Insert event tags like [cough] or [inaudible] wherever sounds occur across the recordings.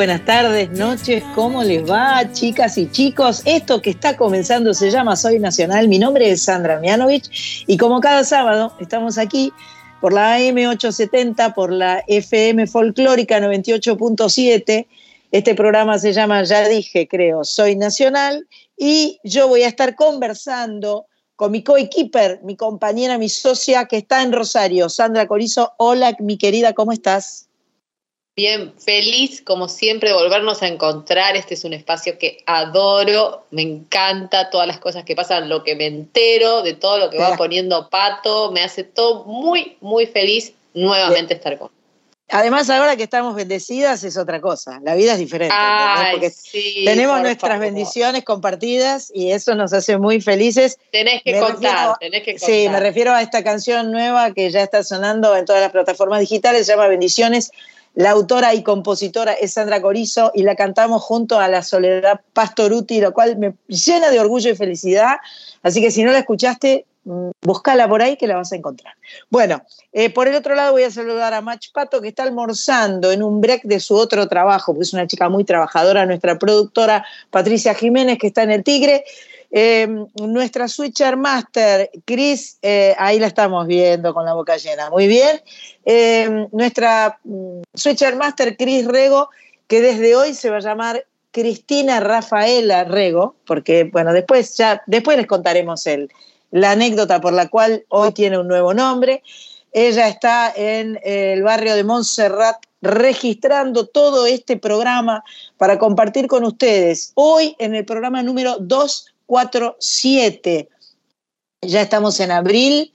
Buenas tardes, noches, ¿cómo les va, chicas y chicos? Esto que está comenzando se llama Soy Nacional. Mi nombre es Sandra Mianovich y como cada sábado estamos aquí por la AM870, por la FM Folclórica 98.7. Este programa se llama, ya dije, creo, Soy Nacional y yo voy a estar conversando con mi coequiper, mi compañera, mi socia que está en Rosario, Sandra Corizo. Hola, mi querida, ¿cómo estás? Bien, feliz como siempre de volvernos a encontrar. Este es un espacio que adoro, me encanta todas las cosas que pasan, lo que me entero, de todo lo que va poniendo Pato, me hace todo muy, muy feliz nuevamente estar con. Además, ahora que estamos bendecidas es otra cosa, la vida es diferente. Porque sí, tenemos nuestras bendiciones compartidas y eso nos hace muy felices. Tenés que contar, tenés que contar. Sí, me refiero a esta canción nueva que ya está sonando en todas las plataformas digitales, se llama Bendiciones la autora y compositora es Sandra Corizo y la cantamos junto a la Soledad Pastoruti, lo cual me llena de orgullo y felicidad. Así que si no la escuchaste, mm, búscala por ahí que la vas a encontrar. Bueno, eh, por el otro lado voy a saludar a Mach Pato que está almorzando en un break de su otro trabajo, porque es una chica muy trabajadora, nuestra productora Patricia Jiménez que está en el Tigre. Eh, nuestra Switcher Master, Chris, eh, ahí la estamos viendo con la boca llena, muy bien. Eh, nuestra mm, Switcher Master, Chris Rego, que desde hoy se va a llamar Cristina Rafaela Rego, porque bueno, después ya, después les contaremos el, la anécdota por la cual hoy tiene un nuevo nombre. Ella está en el barrio de Montserrat registrando todo este programa para compartir con ustedes. Hoy en el programa número 2 4, 7. Ya estamos en abril,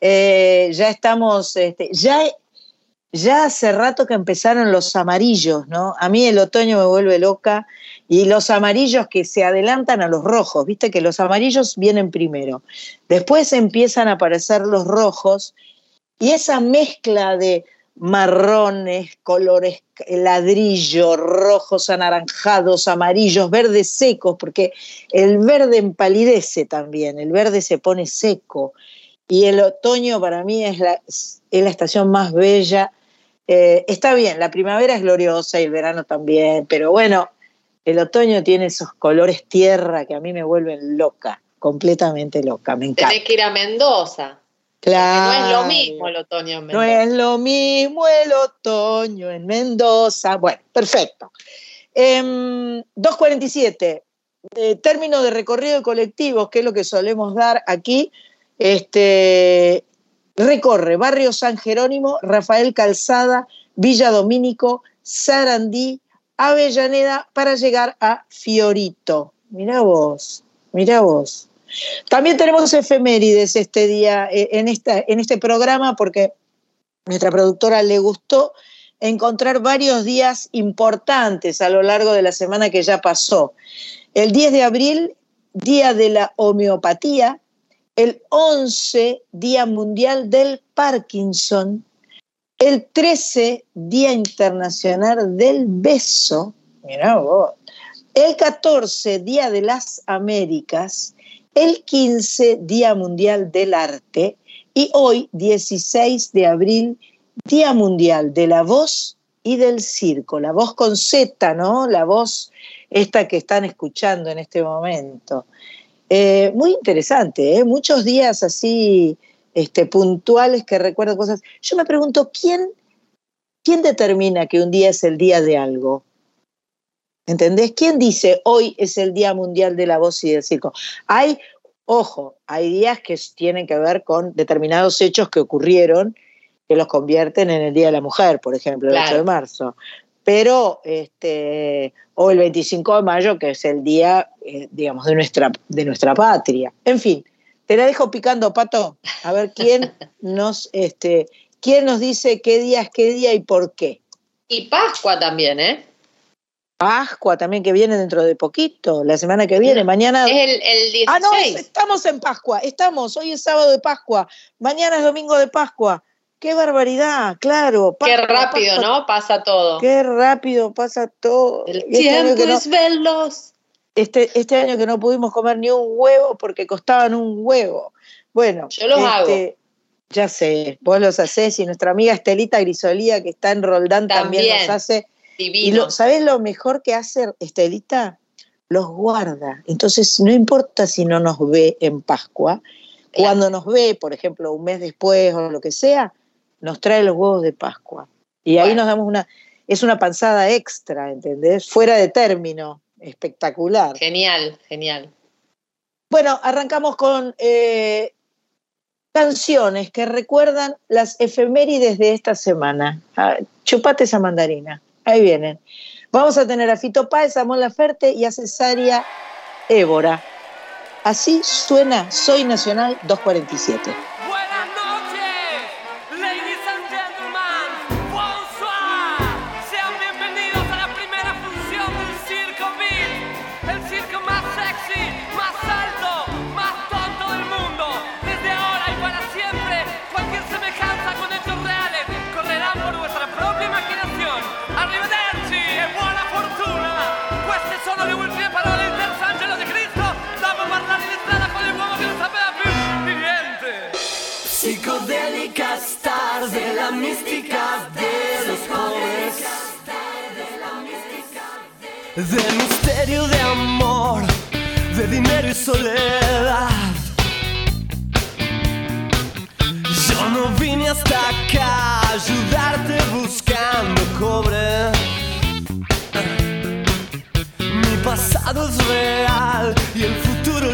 eh, ya estamos, este, ya, ya hace rato que empezaron los amarillos, ¿no? A mí el otoño me vuelve loca y los amarillos que se adelantan a los rojos, viste que los amarillos vienen primero, después empiezan a aparecer los rojos y esa mezcla de marrones, colores ladrillo, rojos, anaranjados, amarillos, verdes secos, porque el verde empalidece también, el verde se pone seco. Y el otoño para mí es la, es la estación más bella. Eh, está bien, la primavera es gloriosa y el verano también, pero bueno, el otoño tiene esos colores tierra que a mí me vuelven loca, completamente loca, me encanta. Tenés que ir a Mendoza. Claro. no es lo mismo el otoño en Mendoza. No es lo mismo el otoño en Mendoza. Bueno, perfecto. 247, em, eh, término de recorrido de colectivos, que es lo que solemos dar aquí. Este, recorre Barrio San Jerónimo, Rafael Calzada, Villa Domínico, Sarandí, Avellaneda para llegar a Fiorito. Mirá vos, mirá vos. También tenemos efemérides este día eh, en, esta, en este programa porque nuestra productora le gustó encontrar varios días importantes a lo largo de la semana que ya pasó. El 10 de abril, Día de la Homeopatía, el 11, Día Mundial del Parkinson, el 13, Día Internacional del Beso, mira vos, el 14, Día de las Américas, el 15 Día Mundial del Arte y hoy, 16 de abril, Día Mundial de la Voz y del Circo. La voz con Z, ¿no? La voz esta que están escuchando en este momento. Eh, muy interesante, ¿eh? muchos días así este, puntuales que recuerdo cosas. Yo me pregunto, ¿quién, ¿quién determina que un día es el día de algo? ¿Entendés? ¿Quién dice hoy es el Día Mundial de la Voz y del Circo? Hay, ojo, hay días que tienen que ver con determinados hechos que ocurrieron que los convierten en el Día de la Mujer, por ejemplo, el 8 de marzo. Pero, este, o el 25 de mayo, que es el día, eh, digamos, de nuestra, de nuestra patria. En fin, te la dejo picando, Pato, a ver quién [laughs] nos, este, quién nos dice qué día es qué día y por qué. Y Pascua también, ¿eh? Pascua también que viene dentro de poquito, la semana que viene, mañana. Es el, el 16. Ah, no, estamos en Pascua, estamos, hoy es sábado de Pascua, mañana es domingo de Pascua. Qué barbaridad, claro. qué rápido, ¿no? Pasa todo. Qué rápido pasa todo. El este tiempo es veloz. Este, este año que no pudimos comer ni un huevo porque costaban un huevo. Bueno. Yo los hago. Este, ya sé, vos los hacés y nuestra amiga Estelita Grisolía, que está en Roldán, también, también los hace Y lo, ¿sabés lo mejor que hace Estelita? Los guarda. Entonces, no importa si no nos ve en Pascua, cuando nos ve, por ejemplo, un mes después o lo que sea, nos trae los huevos de Pascua. Y ahí nos damos una, es una panzada extra, ¿entendés? Fuera de término, espectacular. Genial, genial. Bueno, arrancamos con eh, canciones que recuerdan las efemérides de esta semana. Ah, chupate esa mandarina, ahí vienen. Vamos a tener a Fito Páez, a Mon Laferte y a Cesaria Évora. Así suena Soy Nacional 247. Mística de los jóvenes. De misterio de amor, de dinero y soledad. Yo no vine hasta acá a ayudarte buscando cobre. Mi pasado es real y el futuro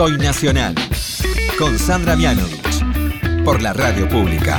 Soy Nacional, con Sandra Mianovich, por la radio pública.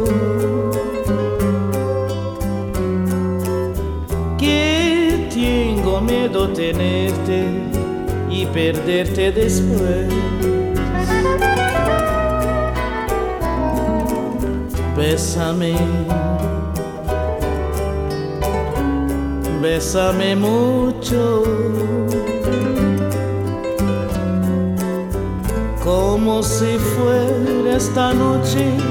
Perderte después. Bésame, bésame mucho. Como si fuera esta noche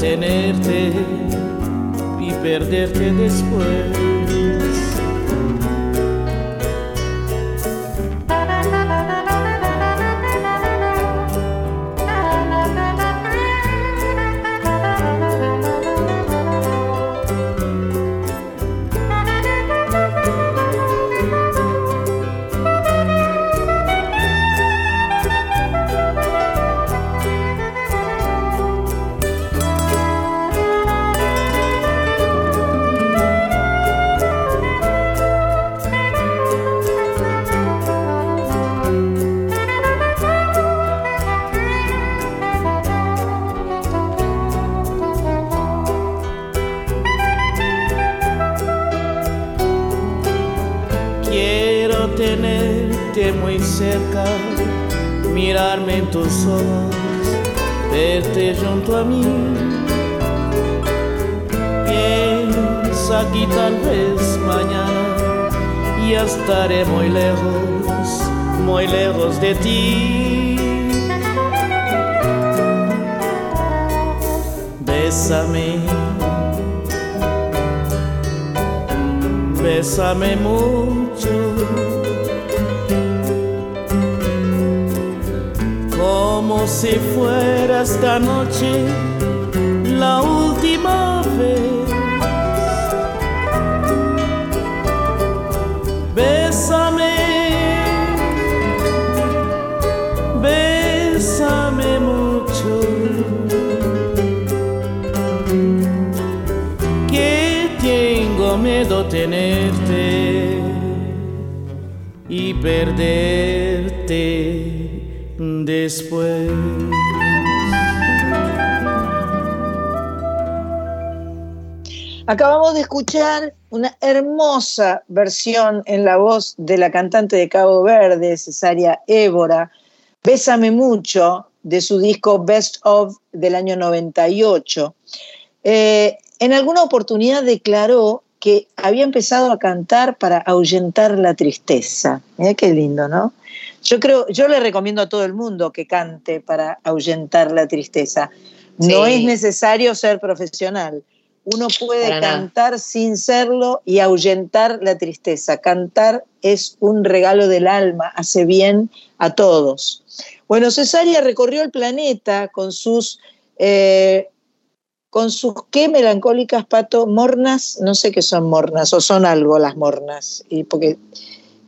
Tenerte y perderte después. De ti. Escuchar una hermosa versión en la voz de la cantante de Cabo Verde, Cesaria Évora, Bésame mucho, de su disco Best of del año 98. Eh, en alguna oportunidad declaró que había empezado a cantar para ahuyentar la tristeza. Mira qué lindo, ¿no? Yo creo, yo le recomiendo a todo el mundo que cante para ahuyentar la tristeza. No es necesario ser profesional. Uno puede cantar sin serlo y ahuyentar la tristeza. Cantar es un regalo del alma, hace bien a todos. Bueno, Cesaria recorrió el planeta con sus, eh, con sus qué melancólicas pato, mornas, no sé qué son mornas, o son algo las mornas, y porque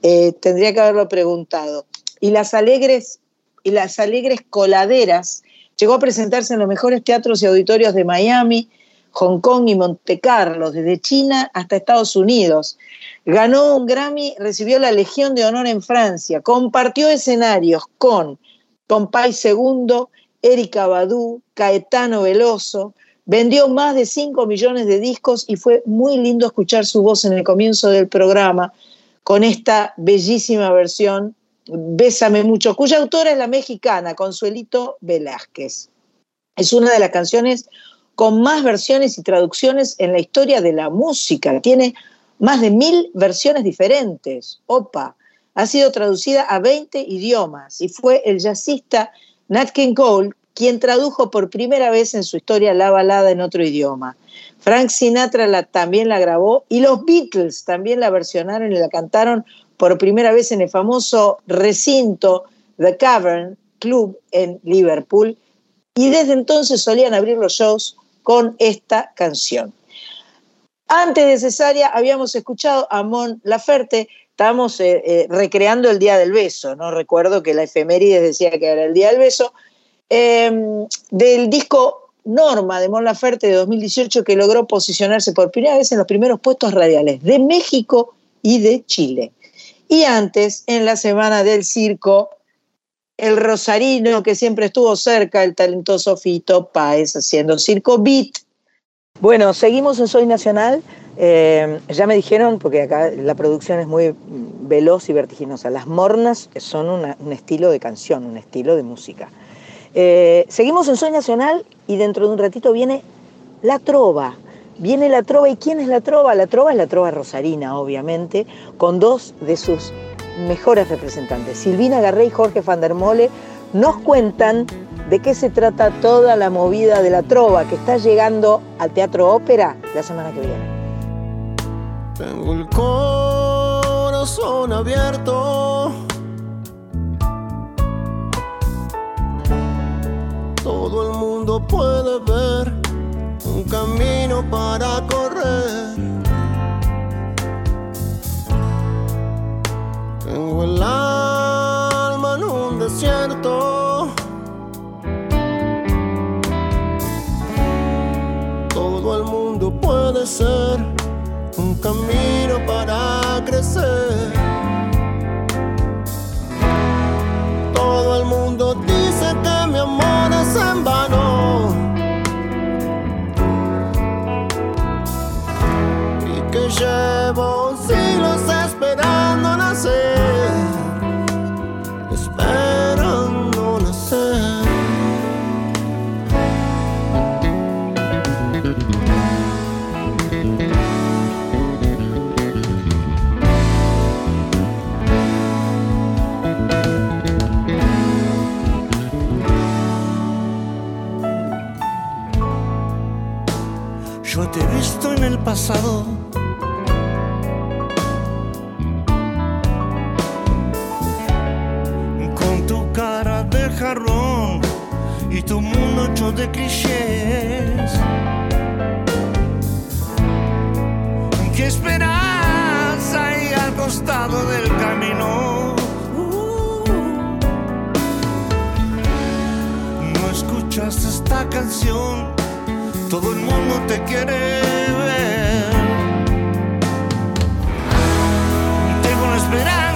eh, tendría que haberlo preguntado y las alegres, y las alegres coladeras. Llegó a presentarse en los mejores teatros y auditorios de Miami, Hong Kong y Monte Carlo, desde China hasta Estados Unidos. Ganó un Grammy, recibió la Legión de Honor en Francia, compartió escenarios con Pompay II, Erika Badu, Caetano Veloso, vendió más de 5 millones de discos y fue muy lindo escuchar su voz en el comienzo del programa con esta bellísima versión Bésame mucho, cuya autora es la mexicana Consuelito Velázquez. Es una de las canciones con más versiones y traducciones en la historia de la música. Tiene más de mil versiones diferentes. Opa, ha sido traducida a 20 idiomas y fue el jazzista Nat King Cole quien tradujo por primera vez en su historia la balada en otro idioma. Frank Sinatra también la grabó y los Beatles también la versionaron y la cantaron por primera vez en el famoso recinto The Cavern Club en Liverpool y desde entonces solían abrir los shows con esta canción. Antes de Cesárea habíamos escuchado a Mon Laferte, estábamos eh, eh, recreando el Día del Beso, ¿no? Recuerdo que la efeméride decía que era el Día del Beso, em, del disco Norma de Mon Laferte de 2018 que logró posicionarse por primera vez en los primeros puestos radiales de México y de Chile. Y antes, en la semana del circo, el rosarino que siempre estuvo cerca, el talentoso Fito Páez haciendo circo beat. Bueno, seguimos en Soy Nacional. Eh, ya me dijeron, porque acá la producción es muy veloz y vertiginosa, las mornas son un estilo de canción, un estilo de música. Eh, seguimos en Soy Nacional y dentro de un ratito viene La Trova, viene la trova. ¿Y quién es la trova? La trova es la trova rosarina, obviamente, con dos de sus mejores representantes. Silvina Garré y Jorge van der Mole nos cuentan de qué se trata toda la movida de la trova que está llegando al Teatro Ópera la semana que viene. Tengo el corazón abierto. Todo el mundo puede ver un camino para correr. Tengo el alma en un desierto. Todo el mundo puede ser Con tu cara de jarrón y tu mundo hecho de clichés. ¿Qué esperas ahí al costado del camino? No escuchas esta canción. Todo el mundo te quiere Tengo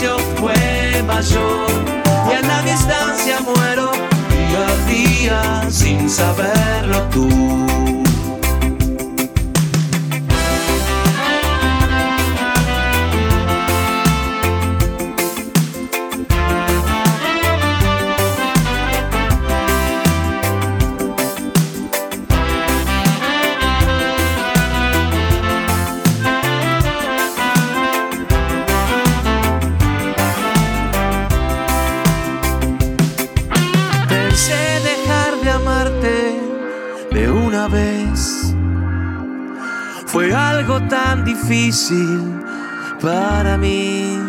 precio fue mayor y a la distancia muero cada día sin saberlo tú. para mí.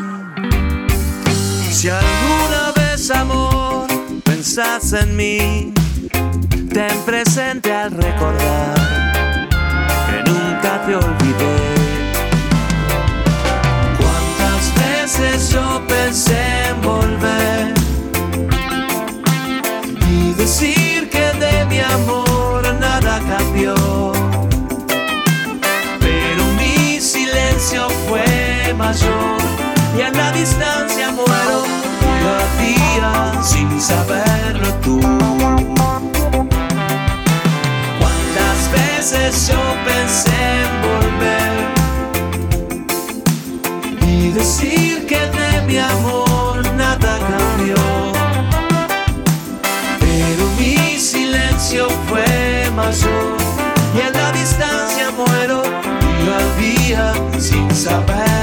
Si alguna vez, amor, pensás en mí, ten presente al recordar que nunca te olvidé. ¿Cuántas veces yo pensé en volver y decir que de mi amor nada cambió? y a la distancia muero cada día sin saberlo tú. Cuántas veces yo pensé en volver y decir que de mi amor nada cambió, pero mi silencio fue mayor y a la distancia muero cada día sin saber.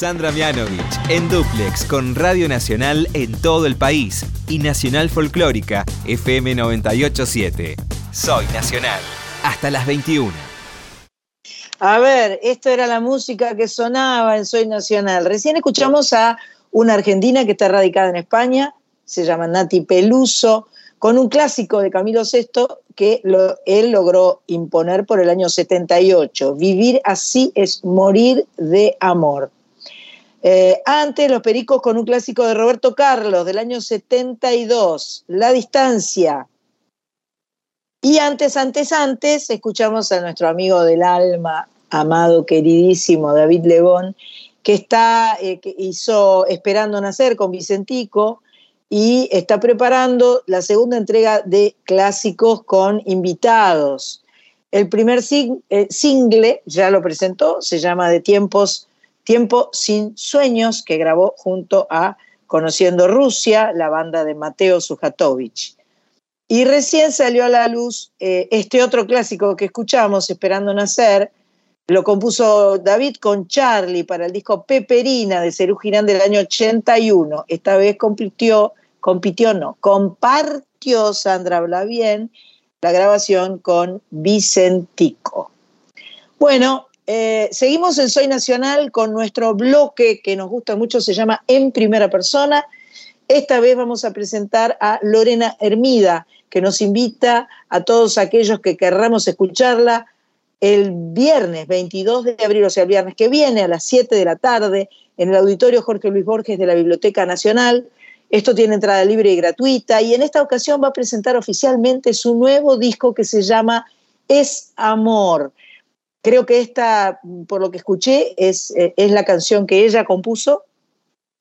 Sandra Mianovich en Duplex con Radio Nacional en todo el país y Nacional Folclórica FM 987. Soy Nacional. Hasta las 21. A ver, esto era la música que sonaba en Soy Nacional. Recién escuchamos a una argentina que está radicada en España, se llama Nati Peluso, con un clásico de Camilo VI que él logró imponer por el año 78. Vivir así es morir de amor. Eh, antes, Los Pericos con un clásico de Roberto Carlos del año 72, La Distancia. Y antes, antes, antes, escuchamos a nuestro amigo del alma, amado, queridísimo David Lebón, que está, eh, que hizo Esperando Nacer con Vicentico y está preparando la segunda entrega de clásicos con invitados. El primer eh, single ya lo presentó, se llama De Tiempos Tiempo sin sueños, que grabó junto a Conociendo Rusia, la banda de Mateo Sujatovich. Y recién salió a la luz eh, este otro clásico que escuchamos, Esperando Nacer, lo compuso David con Charlie para el disco Peperina de Cerú Girán del año 81. Esta vez compitió, compitió no, compartió Sandra Blavien la grabación con Vicentico. Bueno, eh, seguimos en Soy Nacional con nuestro bloque que nos gusta mucho, se llama En Primera Persona. Esta vez vamos a presentar a Lorena Hermida, que nos invita a todos aquellos que querramos escucharla el viernes 22 de abril, o sea, el viernes que viene a las 7 de la tarde, en el auditorio Jorge Luis Borges de la Biblioteca Nacional. Esto tiene entrada libre y gratuita y en esta ocasión va a presentar oficialmente su nuevo disco que se llama Es Amor. Creo que esta, por lo que escuché, es, eh, es la canción que ella compuso,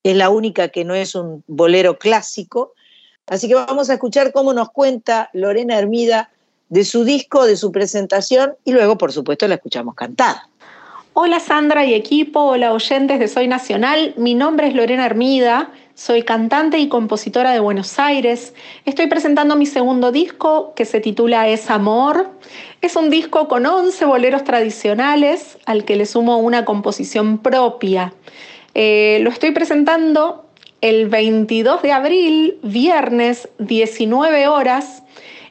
es la única que no es un bolero clásico. Así que vamos a escuchar cómo nos cuenta Lorena Hermida de su disco, de su presentación y luego, por supuesto, la escuchamos cantar. Hola Sandra y equipo, hola oyentes de Soy Nacional, mi nombre es Lorena Hermida, soy cantante y compositora de Buenos Aires. Estoy presentando mi segundo disco que se titula Es Amor. Es un disco con 11 boleros tradicionales al que le sumo una composición propia. Eh, lo estoy presentando el 22 de abril, viernes, 19 horas,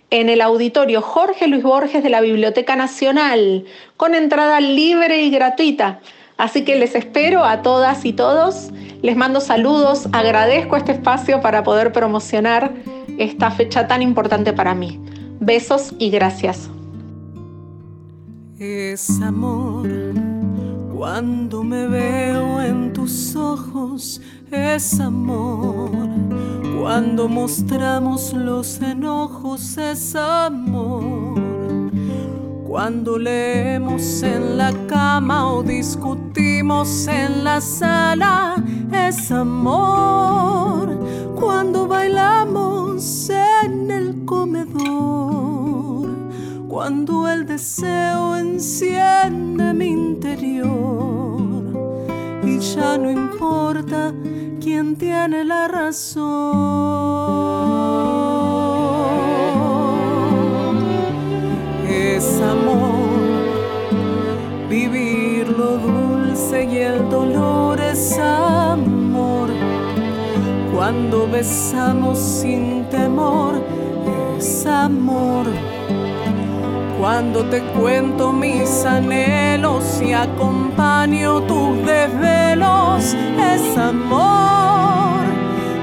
en el auditorio Jorge Luis Borges de la Biblioteca Nacional, con entrada libre y gratuita. Así que les espero a todas y todos. Les mando saludos, agradezco este espacio para poder promocionar esta fecha tan importante para mí. Besos y gracias. Es amor cuando me veo en tus ojos, es amor cuando mostramos los enojos, es amor cuando leemos en la cama o discutimos en la sala, es amor. Cuando bailamos en el comedor, cuando el deseo enciende mi interior y ya no importa quién tiene la razón. Es amor, vivir lo dulce y el dolor es amor. Cuando besamos sin temor es amor. Cuando te cuento mis anhelos y acompaño tus desvelos, es amor.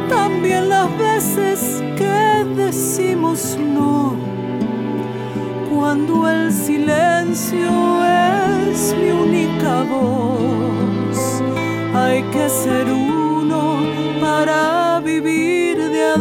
También las veces que decimos no, cuando el silencio es mi única voz, hay que ser uno para vivir de a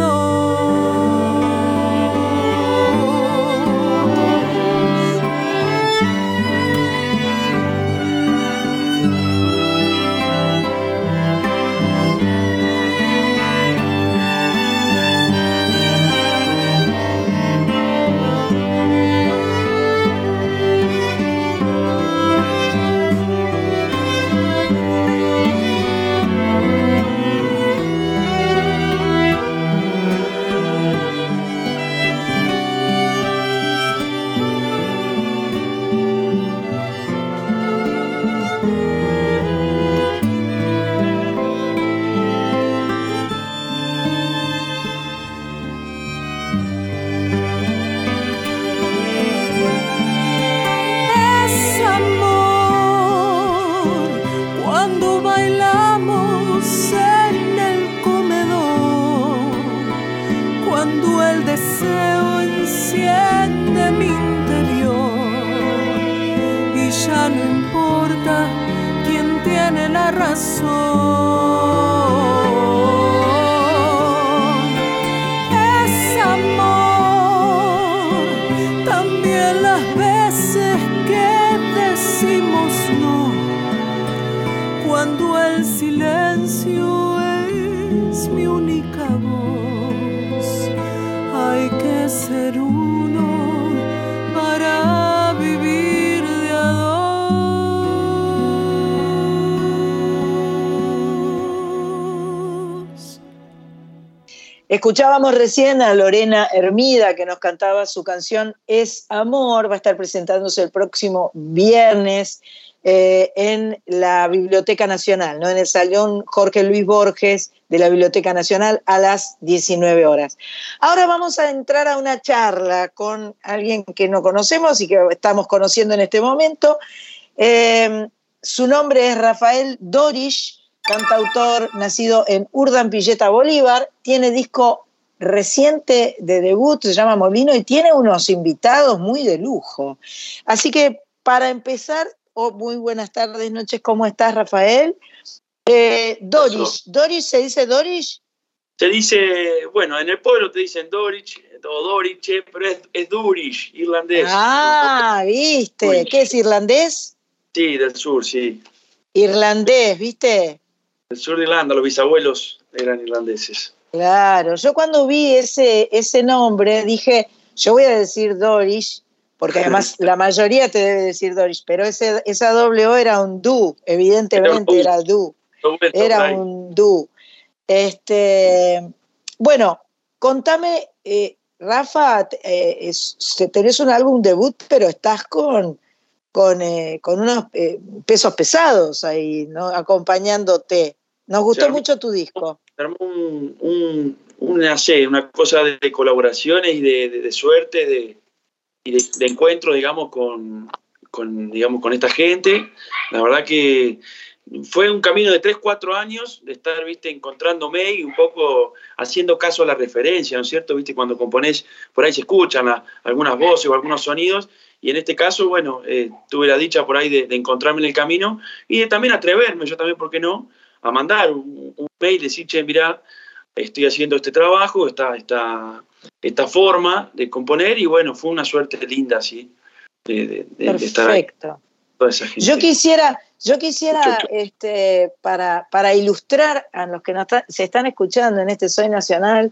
tiene la Escuchábamos recién a Lorena Hermida que nos cantaba su canción Es Amor, va a estar presentándose el próximo viernes eh, en la Biblioteca Nacional, ¿no? en el Salón Jorge Luis Borges de la Biblioteca Nacional a las 19 horas. Ahora vamos a entrar a una charla con alguien que no conocemos y que estamos conociendo en este momento. Eh, su nombre es Rafael Dorish, cantautor nacido en Urdan Pilleta, Bolívar, tiene disco reciente de debut, se llama Molino, y tiene unos invitados muy de lujo. Así que para empezar, oh, muy buenas tardes, noches, ¿cómo estás, Rafael? Eh, Dorish, ¿Dorish se dice Dorish? Se dice, bueno, en el pueblo te dicen Dorich o Doriche, pero es, es Durish, irlandés. Ah, viste, Durish. ¿qué es irlandés? Sí, del sur, sí. Irlandés, ¿viste? Del sur de Irlanda, los bisabuelos eran irlandeses. Claro, yo cuando vi ese, ese nombre dije, yo voy a decir Dorish, porque además [laughs] la mayoría te debe decir Dorish, pero ese, esa doble O era un du, evidentemente era du, era un du. Este, bueno, contame, eh, Rafa, eh, es- tenés un álbum debut, pero estás con, con, eh, con unos eh, pesos pesados ahí, ¿no? Acompañándote. Nos gustó mucho tu disco. Se armó un, un- una, una cosa de, de colaboraciones y de, de- de suerte de, y de, de encuentro, digamos, con, con, digamos, con esta gente. La verdad que fue un camino de 3, 4 años de estar, viste, encontrándome y un poco haciendo caso a la referencia, ¿no es cierto? Viste, cuando componés, por ahí se escuchan la- algunas voces o algunos sonidos, y en este caso, bueno, eh, tuve la dicha por ahí de, de encontrarme en el camino y de también atreverme, yo también, ¿por qué no?, a mandar un, un mail, decir, che, mirá, estoy haciendo este trabajo, esta, esta, esta forma de componer, y bueno, fue una suerte linda, sí, de, de- de- de estar ahí, Perfecto. Yo quisiera, yo quisiera este, para, para ilustrar a los que nos está- se están escuchando en este Soy Nacional,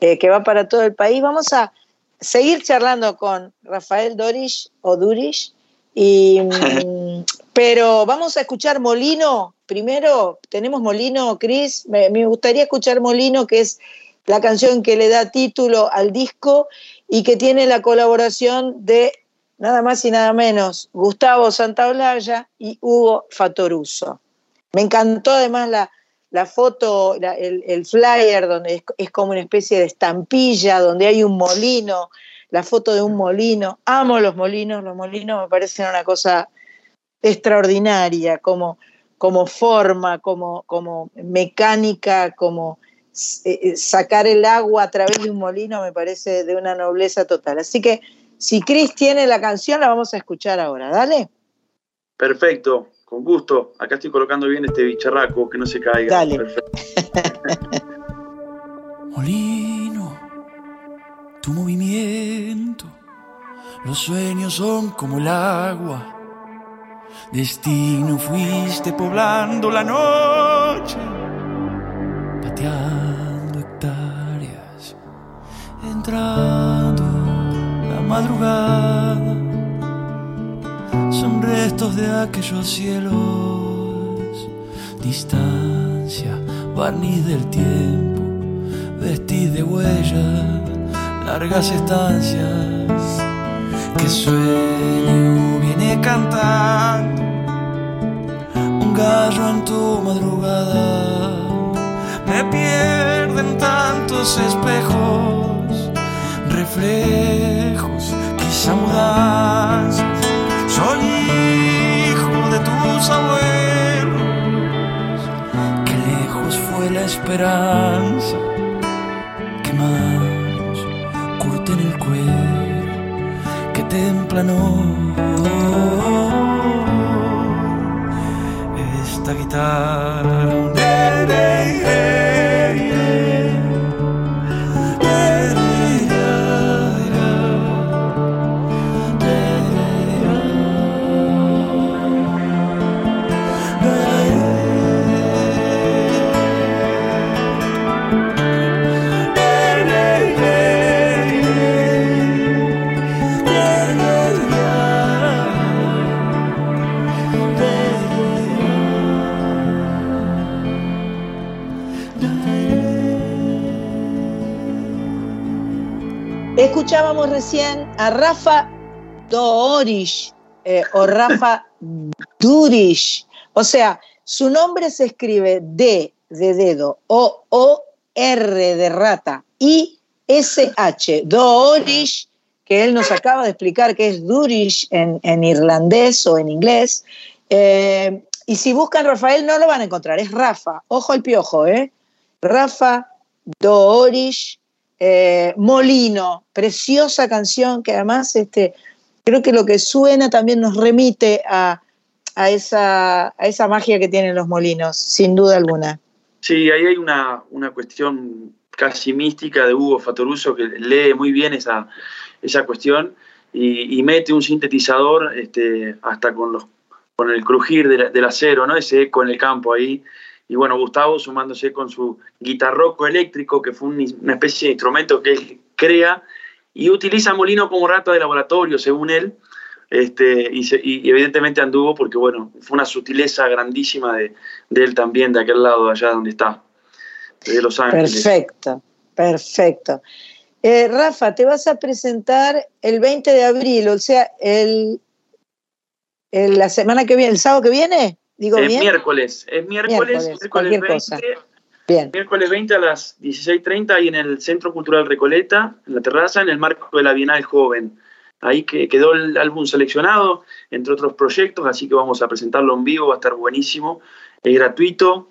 eh, que va para todo el país. Vamos a seguir charlando con Rafael Dorish o Durish, y, [laughs] pero vamos a escuchar Molino. Primero, tenemos Molino, Cris. Me, me gustaría escuchar Molino, que es la canción que le da título al disco y que tiene la colaboración de nada más y nada menos Gustavo Santaolalla y Hugo Fatoruso. Me encantó además la, la foto, el, el flyer, donde es, como una especie de estampilla, donde hay un molino, la foto de un molino. Amo los molinos, los molinos me parecen una cosa extraordinaria, como, como forma, como, como mecánica, como eh, eh, sacar el agua a través de un molino me parece de una nobleza total. Así que si Cris tiene la canción, la vamos a escuchar ahora. Dale. Perfecto, con gusto. Acá estoy colocando bien este bicharraco, que no se caiga. Dale. [laughs] Molino, tu movimiento, los sueños son como el agua. Destino fuiste poblando la noche, pateando hectáreas, entrando la madrugada. Son restos de aquellos cielos, distancia, barniz del tiempo vestir de huella, largas estancias. Que sueño viene cantando un gallo en tu madrugada. Me pierden tantos espejos, reflejos, quizá mudanzas. Soy hijo de tus abuelos. Que lejos fue la esperanza que manos curten el cuero, que templano esta guitarra. Escuchábamos recién a Rafa Doorish eh, o Rafa Durish. O sea, su nombre se escribe D de dedo, O, O, R de rata, I, S, H. Doorish, que él nos acaba de explicar que es Durish en, en irlandés o en inglés. Eh, y si buscan Rafael no lo van a encontrar, es Rafa. Ojo al piojo, ¿eh? Rafa Doorish. Eh, Molino, preciosa canción que además este, creo que lo que suena también nos remite a, a, esa, a esa magia que tienen los molinos, sin duda alguna. Sí, ahí hay una, una cuestión casi mística de Hugo Fatoruso que lee muy bien esa, esa cuestión y, mete un sintetizador este, hasta con, los, con el crujir del, del acero, ¿no? ese eco en el campo ahí. Y bueno, Gustavo sumándose con su guitarroco eléctrico, que fue un- una especie de instrumento que él crea, y utiliza Molino como rata de laboratorio, según él, este, y, evidentemente anduvo porque, bueno, fue una sutileza grandísima de, él también, de aquel lado, de allá donde está, de Los Ángeles. Perfecto, perfecto. Eh, Rafa, te vas a presentar el 20 de abril, o sea, el, el- la semana que viene, el sábado que viene, digo Es bien. miércoles, es miércoles, Miércoles, miércoles cualquier 20, cosa. Bien. Miércoles 20 a las 16.30 ahí en el Centro Cultural Recoleta, en la terraza, en el marco de la Bienal Joven. Ahí que quedó el álbum seleccionado, entre otros proyectos, así que vamos a presentarlo en vivo, va a estar buenísimo, es gratuito.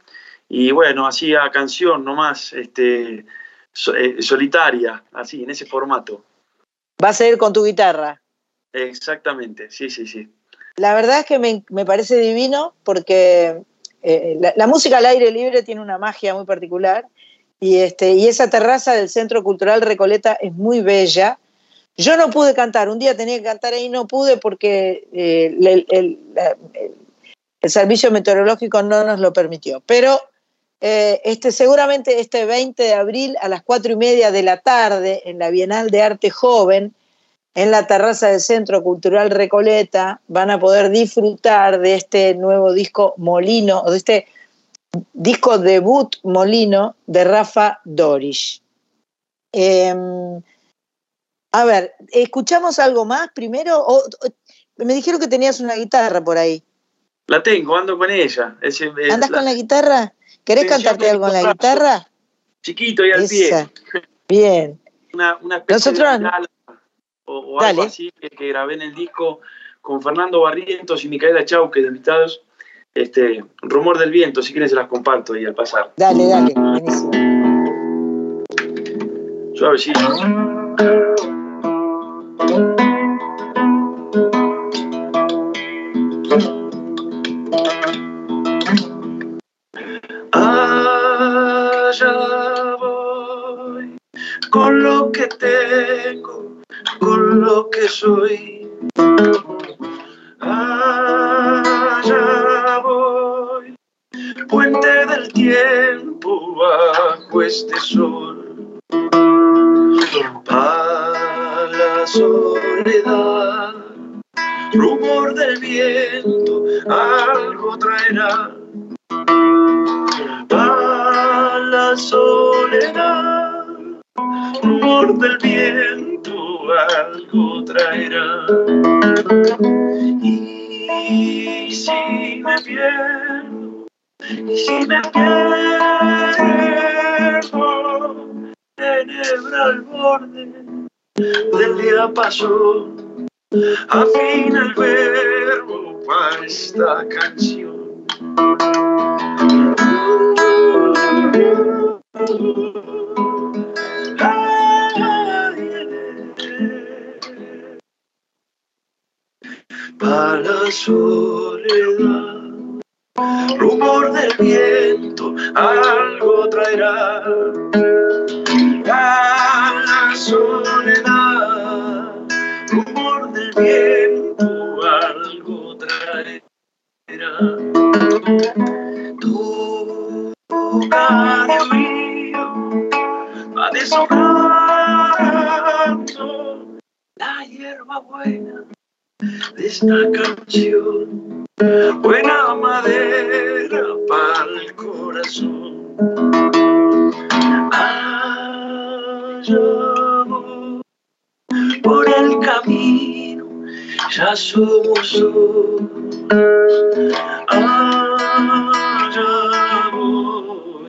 Y bueno, así a canción nomás, este, eh, solitaria, así, en ese formato. Vas a ir con tu guitarra. Exactamente, sí, sí, sí. La verdad es que me, me parece divino porque eh, la, música al aire libre tiene una magia muy particular y, este, y esa terraza del Centro Cultural Recoleta es muy bella. Yo no pude cantar, un día tenía que cantar ahí, no pude porque eh, el, el- servicio meteorológico no nos lo permitió, pero eh, este, seguramente este 20 de abril a las cuatro y media de la tarde en la Bienal de Arte Joven, en la terraza del Centro Cultural Recoleta, van a poder disfrutar de este nuevo disco Molino, o de este disco debut Molino de Rafa Dorish. Em, a ver, ¿escuchamos algo más primero? me dijeron que tenías una guitarra por ahí. La tengo, ando con ella. ¿Andas con la guitarra? ¿Querés cantarte algo con la guitarra? Chiquito y al pie. Bien. [laughs] Una, una especie Nosotros... de o, algo así que, grabé en el disco con Fernando Barrientos y Micaela Chauque de invitados. Este, Rumor del Viento, si quieres se las comparto ahí al pasar. Dale, dale, buenísimo. Suavecito. Allá voy con lo que tengo, con lo que soy. Allá voy, puente del tiempo bajo este sol. A la soledad, rumor del viento, algo traerá. A la soledad, rumor del viento algo traerá. Y si me pierdo, y si me pierdo, tenebra al borde del día pasó, afina el verbo para esta canción. Para la soledad, rumor del viento, algo traerá. Para la soledad, rumor del viento, algo traerá. Tu radio mío va deshojando la hierba buena esta canción. Buena madera para el corazón. Allá por el camino, ya somos dos Allá voy,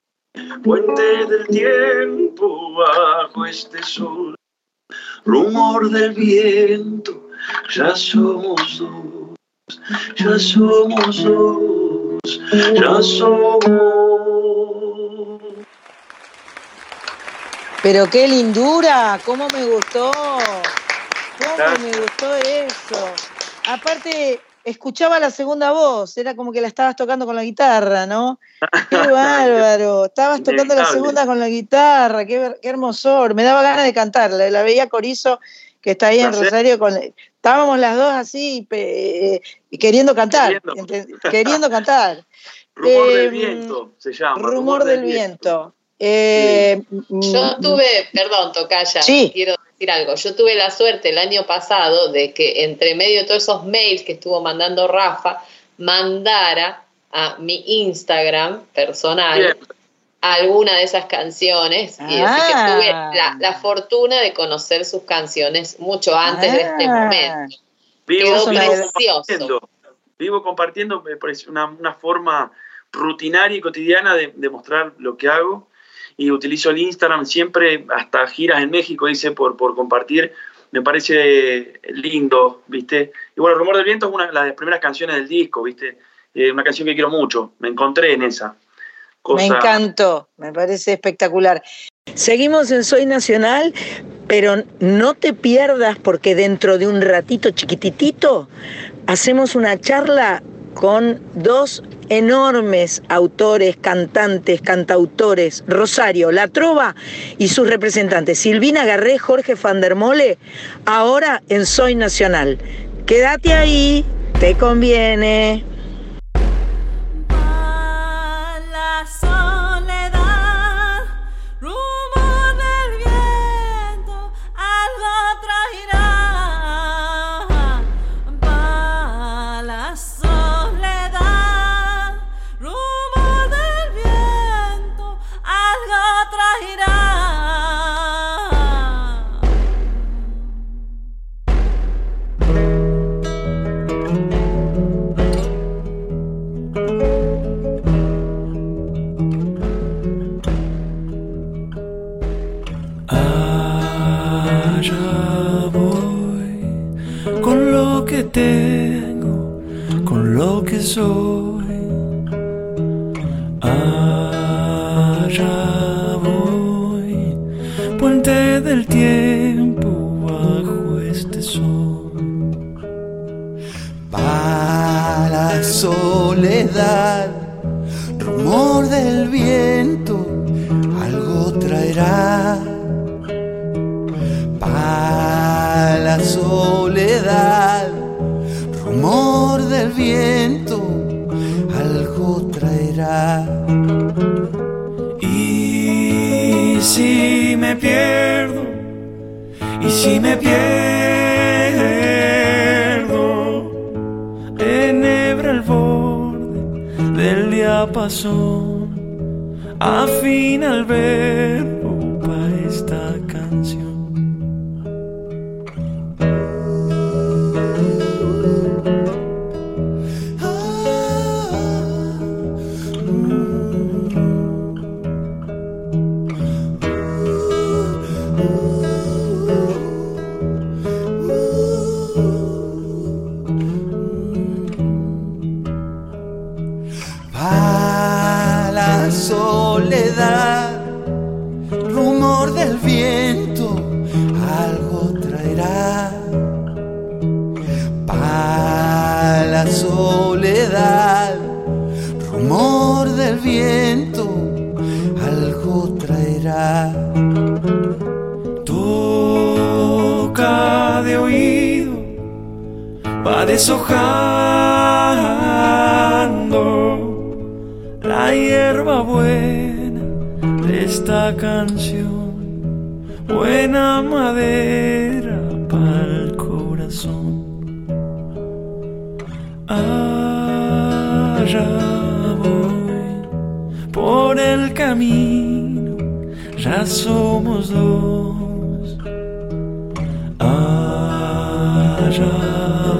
puente del tiempo bajo este sol, rumor del viento, ya somos dos, ya somos dos, ya somos. Pero qué lindura, cómo me gustó, cómo me gustó eso. Aparte, escuchaba la segunda voz, era como que la estabas tocando con la guitarra, ¿no? [laughs] Qué bárbaro, estabas tocando la segunda con la guitarra, qué, qué hermosor, me daba ganas de cantar, la, veía Corizo que está ahí en Rosario, con, estábamos las dos así queriendo cantar, queriendo, cantar. [laughs] Rumor del em, viento se llama. Rumor, del, viento. Eh, Yo mm, tuve, perdón, Tocaya, quiero decir algo. Yo tuve la suerte el año pasado de que entre medio de todos esos mails que estuvo mandando Rafa, mandara a mi Instagram personal alguna de esas canciones. Y así que tuve la, la, ah. fortuna de conocer sus canciones mucho antes de este ah. momento. Vivo compartiendo, vivo compartiendo, me parece una, una forma rutinaria y cotidiana de, de mostrar lo que hago y utilizo el Instagram siempre, hasta giras en México, hice por, por compartir. Me parece lindo, ¿viste? Y bueno, Rumor del Viento es una de las primeras canciones del disco, ¿viste? Eh, una canción que quiero mucho, me encontré en esa. Me encantó, me parece espectacular. Seguimos en Soy Nacional, pero no te pierdas porque dentro de un ratito chiquititito hacemos una charla con dos enormes autores, cantantes, cantautores, Rosario, La Trova y sus representantes, Silvina Garré, Jorge Fandermole, ahora en Soy Nacional. Quédate ahí, te conviene. La soy. Allá voy, puente del tiempo bajo este sol. Para la soledad, rumor del viento, algo traerá. Para la soledad, rumor del viento, algo traerá. Y si me pierdo, y si me pierdo, enhebra el borde del diapasón, afina el verbo Toca de oído, va deshojando la hierba buena de esta canción, buena madera ya somos dos. Allá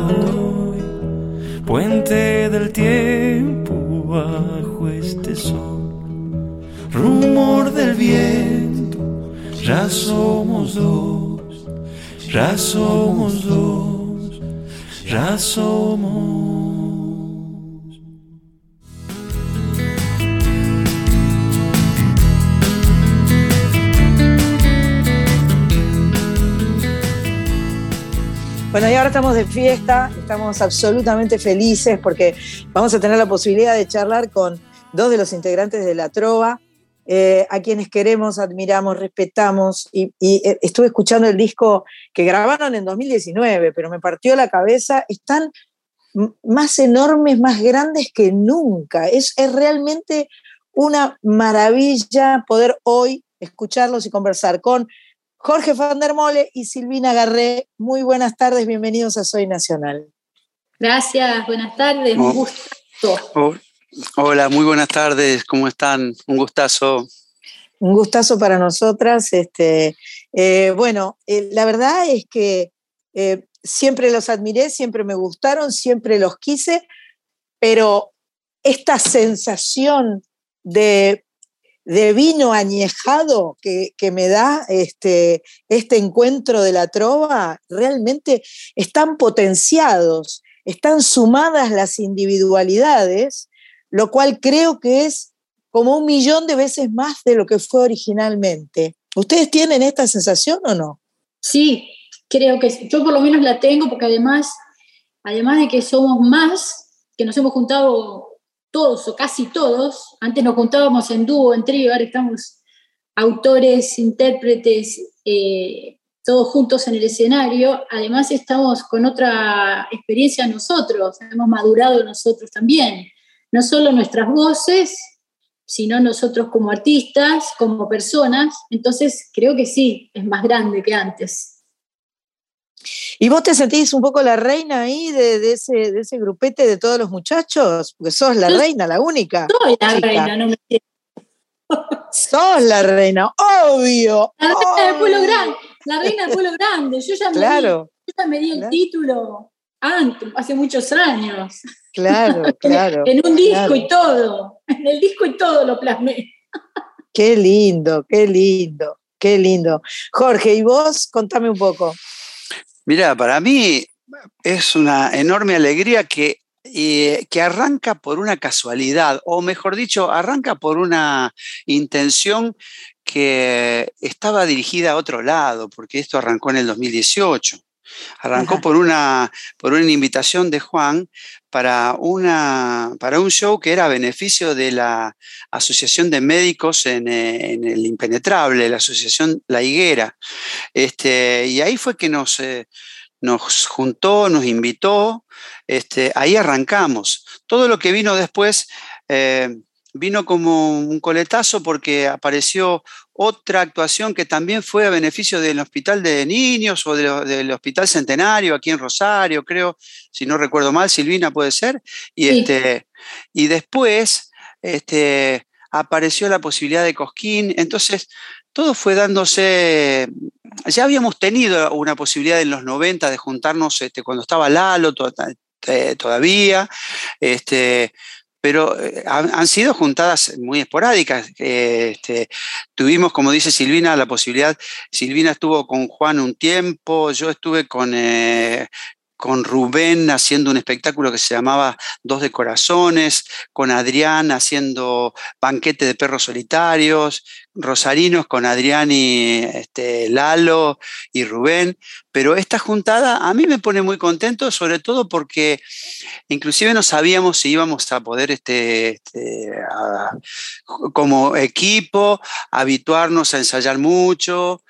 voy, puente del tiempo bajo este sol. Rumor del viento, ya somos dos, ya somos dos, ya somos. Bueno, y ahora estamos de fiesta, estamos absolutamente felices porque vamos a tener la posibilidad de charlar con dos de los integrantes de la Trova, eh, a quienes queremos, admiramos, respetamos. Y, y, eh, estuve escuchando el disco que grabaron en 2019, pero me partió la cabeza. Están más enormes, más grandes que nunca. Es, es realmente una maravilla poder hoy escucharlos y conversar con Jorge Van der Mole y Silvina Garré. Muy buenas tardes, bienvenidos a Soy Nacional. Gracias, buenas tardes, Oh. un gusto. Oh, hola, muy buenas tardes, ¿cómo están? Un gustazo. Un gustazo para nosotras. Este, eh, bueno, eh, la verdad es que eh, siempre los admiré, siempre me gustaron, siempre los quise, pero esta sensación de, de vino añejado que, me da este, este encuentro de la trova, realmente están potenciados, están sumadas las individualidades, lo cual creo que es como un millón de veces más de lo que fue originalmente. ¿Ustedes tienen esta sensación o no? Sí, creo que yo por lo menos la tengo porque además, además de que somos más, que nos hemos juntado todos o casi todos, antes nos juntábamos en dúo, en trío, ahora estamos autores, intérpretes, eh, todos juntos en el escenario, además estamos con otra experiencia nosotros, hemos madurado nosotros también, no solo nuestras voces, sino nosotros como artistas, como personas, entonces creo que sí, es más grande que antes. ¿Y vos te sentís un poco la reina ahí de, de ese, de ese grupete de todos los muchachos? Porque sos la reina, la única. Soy la chica. reina, no me [laughs] Sos la reina, obvio. La reina del pueblo obvio. grande, la reina del pueblo grande. Yo ya me Claro, di, yo ya me di el Claro. título antes, hace muchos años. claro, [laughs] claro. en un disco claro. y todo. En el disco y todo lo plasmé. Qué lindo, qué lindo, qué lindo. Jorge, ¿y vos? Contame un poco. Mira, para mí es una enorme alegría que, eh, que arranca por una casualidad, o mejor dicho, arranca por una intención que estaba dirigida a otro lado, porque esto arrancó en el 2018. Arrancó por una, por una invitación de Juan para, una, para un show que era a beneficio de la Asociación de Médicos en, en el Impenetrable, la Asociación La Higuera. Este, y ahí fue que nos, eh, nos juntó, nos invitó, este, ahí arrancamos. Todo lo que vino después eh, vino como un coletazo porque apareció otra actuación que también fue a beneficio del Hospital de Niños o del Hospital Centenario aquí en Rosario, creo, si no recuerdo mal, Silvina puede ser. Y, este, y después este, apareció la posibilidad de Cosquín. Entonces, todo fue dándose. Ya habíamos tenido una posibilidad en los 90 de juntarnos este, cuando estaba Lalo eh, todavía. Este, pero eh, han, sido juntadas muy esporádicas. Este, tuvimos, como dice Silvina, la posibilidad, Silvina estuvo con Juan un tiempo, yo estuve con, eh, con Rubén haciendo un espectáculo que se llamaba Dos de Corazones, con Adrián haciendo Banquete de Perros Solitarios, Rosarinos con Adrián y este, Lalo y Rubén, pero esta juntada a mí me pone muy contento, sobre todo porque inclusive no sabíamos si íbamos a poder este, este como equipo habituarnos a ensayar mucho.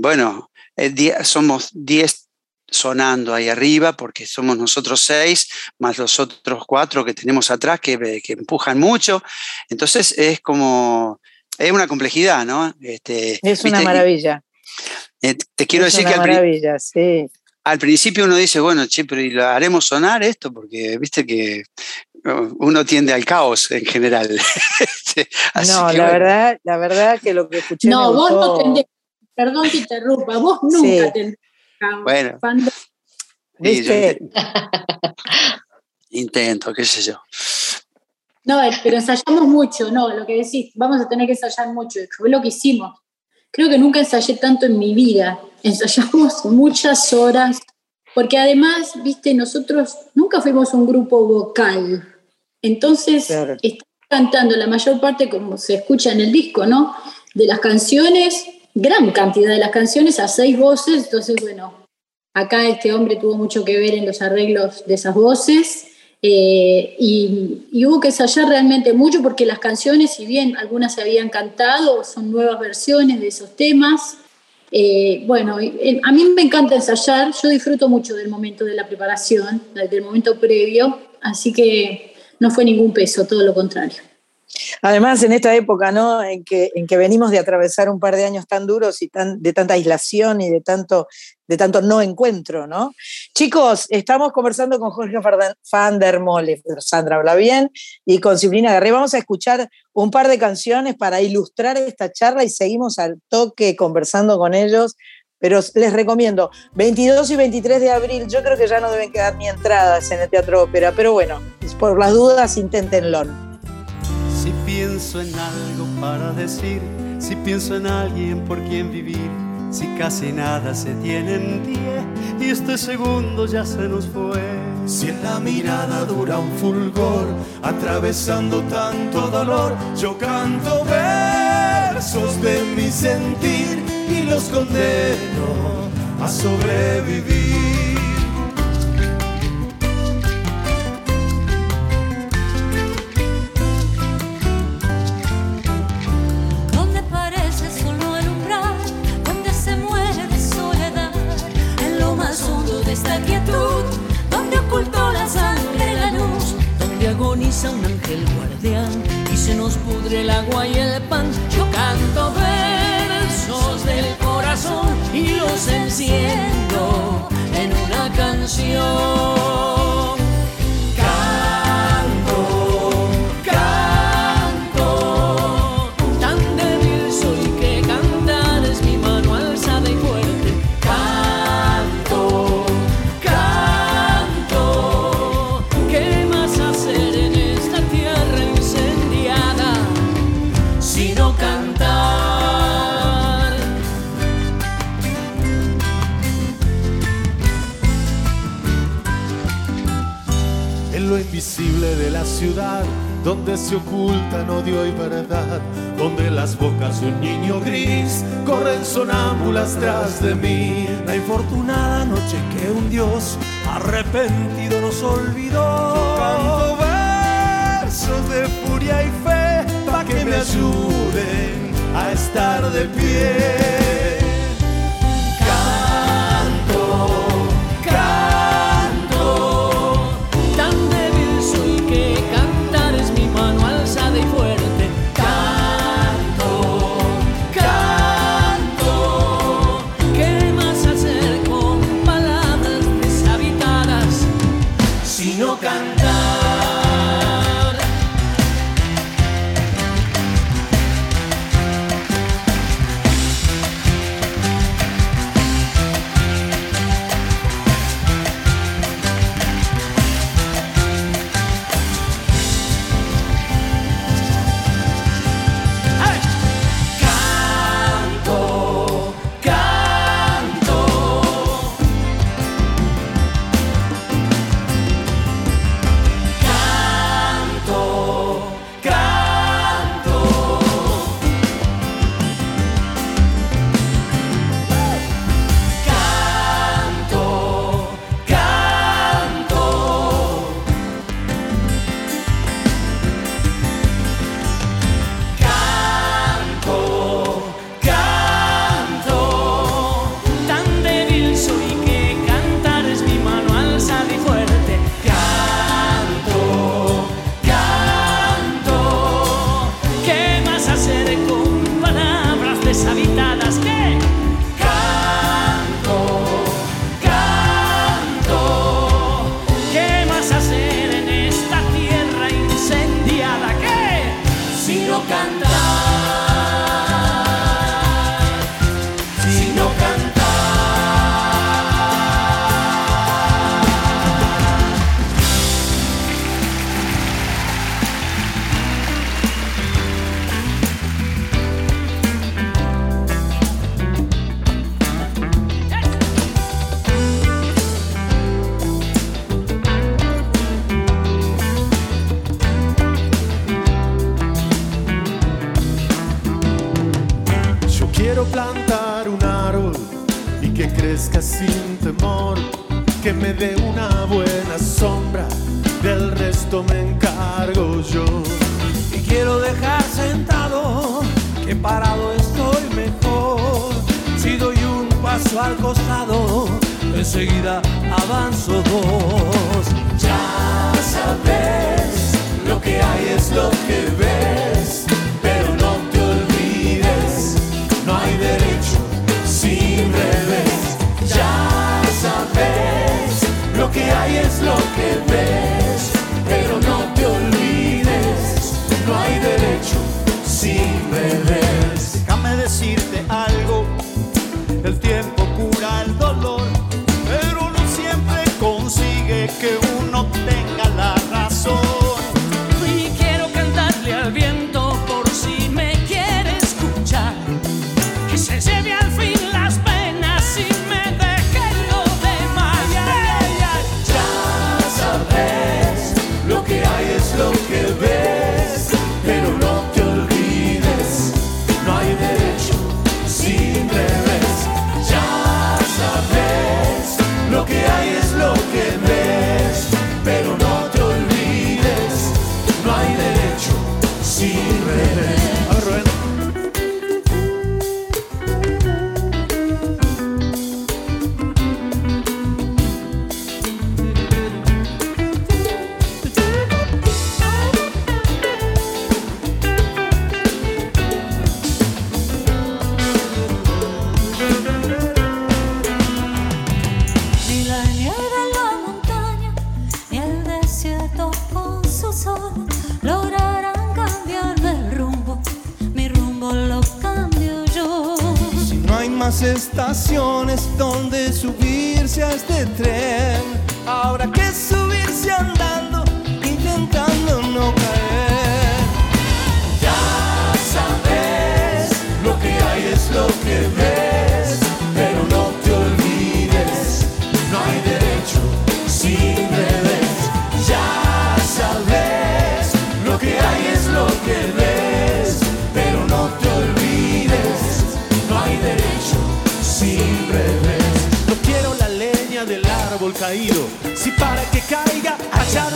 bueno, eh, somos 10 sonando ahí arriba, porque somos nosotros seis, más los otros cuatro que tenemos atrás que, que empujan mucho. Entonces es como, es una complejidad, ¿no? Este, es una maravilla. Eh, te quiero decir que al, sí. al principio uno dice, bueno, che, pero ¿y lo haremos sonar esto? Porque viste que uno tiende al caos en general. [laughs] Este, no, la verdad, la verdad que lo que escuché. No, vos no tendés, perdón que interrumpa, vos nunca tendés bueno. intento, qué sé yo. No, eh, pero ensayamos mucho, no, lo que decís, vamos a tener que ensayar mucho, fue lo que hicimos. Creo que nunca ensayé tanto en mi vida, ensayamos [laughs] muchas horas, porque además, viste, nosotros nunca fuimos un grupo vocal, entonces estamos cantando la mayor parte, como se escucha en el disco, ¿no? De las canciones gran cantidad de las canciones a seis voces, entonces bueno, acá este hombre tuvo mucho que ver en los arreglos de esas voces eh, y, hubo que ensayar realmente mucho porque las canciones, si bien algunas se habían cantado, son nuevas versiones de esos temas. Eh, bueno, a mí me encanta ensayar, yo disfruto mucho del momento de la preparación, del momento previo, así que no fue ningún peso, todo lo contrario. Además, en esta época, ¿no? En que, en que venimos de atravesar un par de años tan duros y tan, de tanta aislación y de tanto, de no encuentro, ¿no? Chicos, estamos conversando con Jorge Van der Mole, Sandra habla bien, y con Ciplina Garré. Vamos a escuchar un par de canciones para ilustrar esta charla y seguimos al toque conversando con ellos. Pero les recomiendo, 22 y 23 de abril, yo creo que ya no deben quedar ni entradas en el Teatro Ópera, pero bueno, por las dudas, inténtenlo. Pienso en algo para decir, si pienso en alguien por quien vivir, si casi nada se tiene en pie y este segundo ya se nos fue. Si en la mirada dura un fulgor, atravesando tanto dolor, yo canto versos de mi sentir y los condeno a sobrevivir. Un ángel guardián y se nos pudre el agua y el pan. Yo canto versos del corazón y los enciendo en una canción. de la ciudad, donde se ocultan odio y verdad, donde las bocas de un niño gris corren sonámbulas tras de mí. La infortunada noche que un Dios arrepentido nos olvidó. Canto versos de furia y fe, para que me ayuden a estar de pie.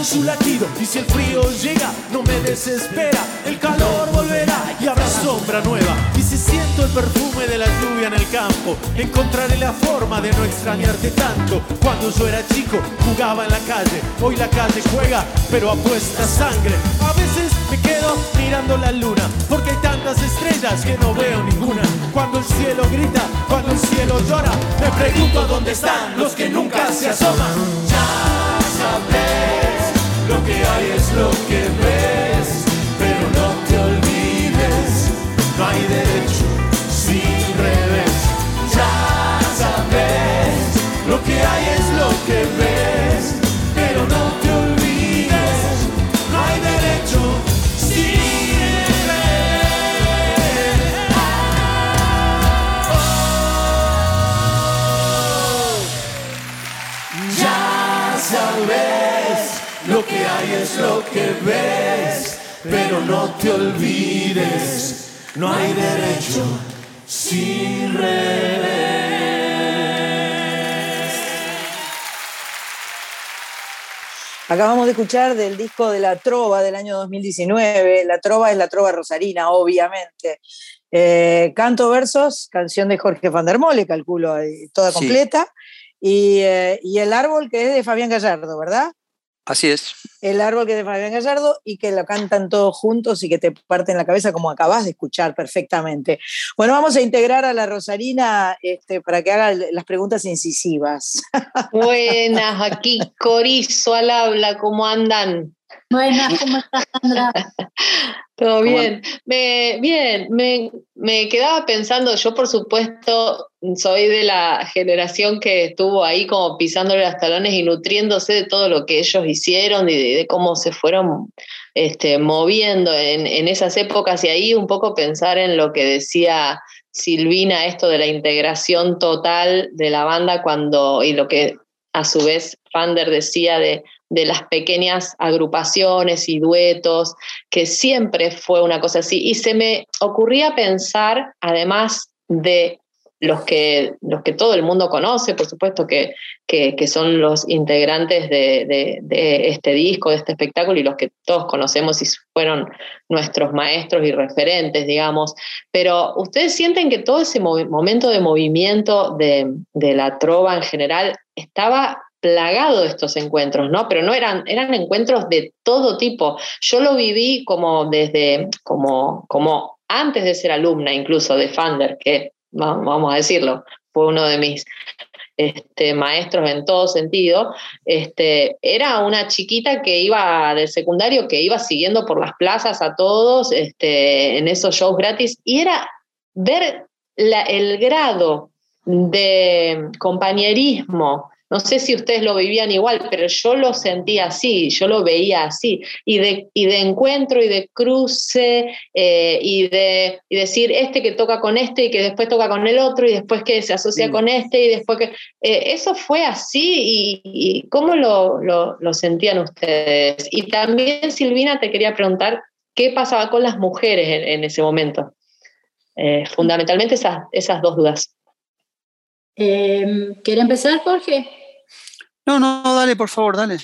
Su latido. Y si el frío llega, no me desespera. El calor volverá y habrá sombra nueva. Y si siento el perfume de la lluvia en el campo, encontraré la forma de no extrañarte tanto. Cuando yo era chico, jugaba en la calle. Hoy la calle juega, pero apuesta sangre. A veces me quedo mirando la luna, porque hay tantas estrellas que no veo ninguna. Cuando el cielo grita, cuando el cielo llora, me pregunto dónde están los que nunca se asoman. Ya sabes, lo que hay es lo que ves, pero no te olvides, no hay derecho sin revés. Ya sabes, lo que hay es lo que ves, lo que ves, pero no te olvides, no hay derecho sin revés. Acabamos de escuchar del disco de La Trova del año 2019. La Trova es la Trova Rosarina, obviamente. Eh, canto versos, canción de Jorge van der Mole, calculo, ahí, toda Sí. completa. Y, eh, y El Árbol, que es de Fabián Gallardo, ¿verdad? Así es. El Árbol, que es de Fabián Gallardo, y que lo cantan todos juntos y que te parten la cabeza, como acabas de escuchar perfectamente. Bueno, vamos a integrar a la Rosarina este, para que haga las preguntas incisivas. [laughs] Buenas, aquí Corizo al habla, ¿cómo andan? Buenas, ¿cómo estás, Sandra? [laughs] Todo bien. Me, bien, me, me quedaba pensando, yo por supuesto soy de la generación que estuvo ahí como pisándole los talones y nutriéndose de todo lo que ellos hicieron y de, de cómo se fueron este, moviendo en, en esas épocas y ahí un poco pensar en lo que decía Silvina, esto de la integración total de la banda cuando, y lo que a su vez Fander decía de, de las pequeñas agrupaciones y duetos, que siempre fue una cosa así. Y se me ocurría pensar, además de los que, los que todo el mundo conoce, por supuesto, que, que, son los integrantes de, este disco, de este espectáculo, y los que todos conocemos y fueron nuestros maestros y referentes, digamos. Pero ustedes sienten que todo ese momento de movimiento de la trova en general estaba plagado de estos encuentros, ¿no? Pero no eran, eran encuentros de todo tipo. Yo lo viví como desde, como, como antes de ser alumna incluso de Fander, que vamos a decirlo, fue uno de mis este, maestros en todo sentido, este, era una chiquita que iba del secundario, que iba siguiendo por las plazas a todos este, en esos shows gratis, y era ver el grado de compañerismo, no sé si ustedes lo vivían igual, pero yo lo sentía así, yo lo veía así, y de, y de encuentro y de cruce, eh, y de y decir este que toca con este y que después toca con el otro, y después que se asocia sí. con este, y después que... Eh, eso fue así, y, y ¿cómo lo, lo, lo, sentían ustedes? Y también, Silvina, te quería preguntar, ¿qué pasaba con las mujeres en, en ese momento? Eh, fundamentalmente esas, esas dos dudas. Eh, ¿Quiere empezar, Jorge? No, no, dale, por favor, dale.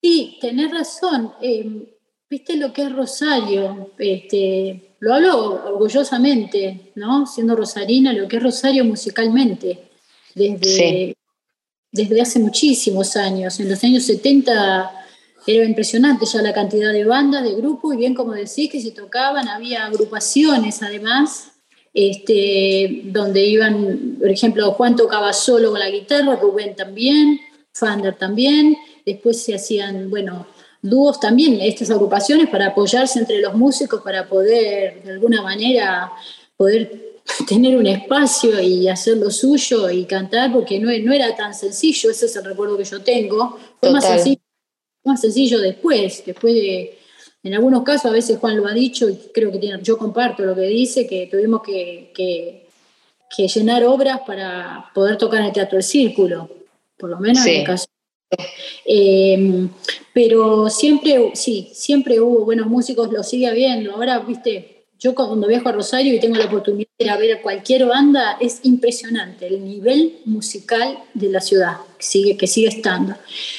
Sí, tenés razón. Eh, Viste lo que es Rosario. Este, lo hablo orgullosamente, ¿no? Siendo rosarina, lo que es Rosario musicalmente. Desde, sí. desde hace muchísimos años. En los años 70 era impresionante ya la cantidad de bandas, de grupos, y bien como decís que se tocaban, había agrupaciones además este, donde iban, por ejemplo, Juan tocaba solo con la guitarra, Rubén también, Fander también, después se hacían, bueno, dúos también, estas agrupaciones para apoyarse entre los músicos, para poder, de alguna manera, poder [laughs] tener un espacio y hacer lo suyo y cantar, porque no, no era tan sencillo, ese es el recuerdo que yo tengo, fue más sencillo, más sencillo después, después de en algunos casos, a veces Juan lo ha dicho, y creo que tiene, yo comparto lo que dice, que tuvimos que, que, que, llenar obras para poder tocar en el Teatro del Círculo, por lo menos sí. en el caso. Eh, pero siempre, sí, siempre hubo buenos músicos, lo sigue habiendo. Ahora, viste, yo cuando viajo a Rosario y tengo la oportunidad de ir a ver a cualquier banda, es impresionante el nivel musical de la ciudad, que sigue, que sigue estando.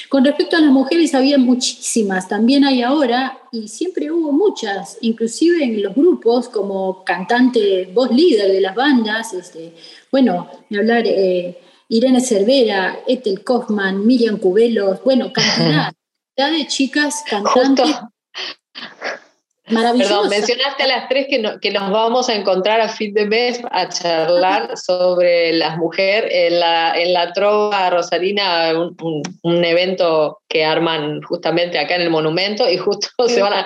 Con respecto a las mujeres, había muchísimas, también hay ahora, y siempre hubo muchas, inclusive en los grupos, como cantante, voz líder de las bandas, este, bueno, de hablar eh, Irene Cervera, Ethel Kaufman, Miriam Cubelos, bueno, [laughs] cantidad de chicas cantantes. Maravilloso. Perdón, mencionaste a las tres que, que, nos vamos a encontrar a fin de mes a charlar sobre las mujeres en la, en la Trova Rosarina, un, un, evento que arman justamente acá en el monumento y justo [laughs] se van a...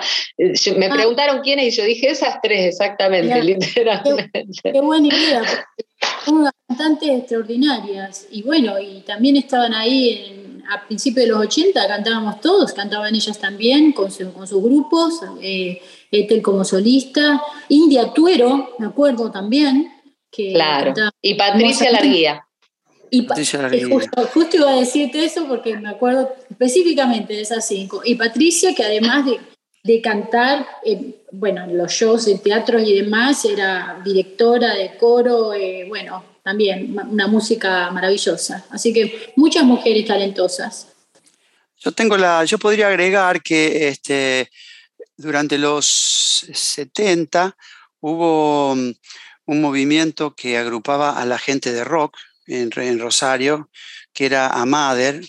Me ah. preguntaron quiénes y yo dije esas tres exactamente, literalmente. Qué, buena idea, son cantantes extraordinarias y bueno, y también estaban ahí en a principios de los 80 cantábamos todos, cantaban ellas también con, con sus grupos, eh, Ethel como solista, India Tuero, me acuerdo también. Que claro, y Patricia Larguía. Y, justo, iba a decirte eso porque me acuerdo específicamente de esas cinco. Y Patricia, que además de, cantar, eh, bueno, los shows de teatro y demás, era directora de coro, eh, bueno, también una música maravillosa. Así que muchas mujeres talentosas. Yo tengo la, yo podría agregar que este, durante los 70 hubo mm, un movimiento que agrupaba a la gente de rock en, Rosario, que era Amader,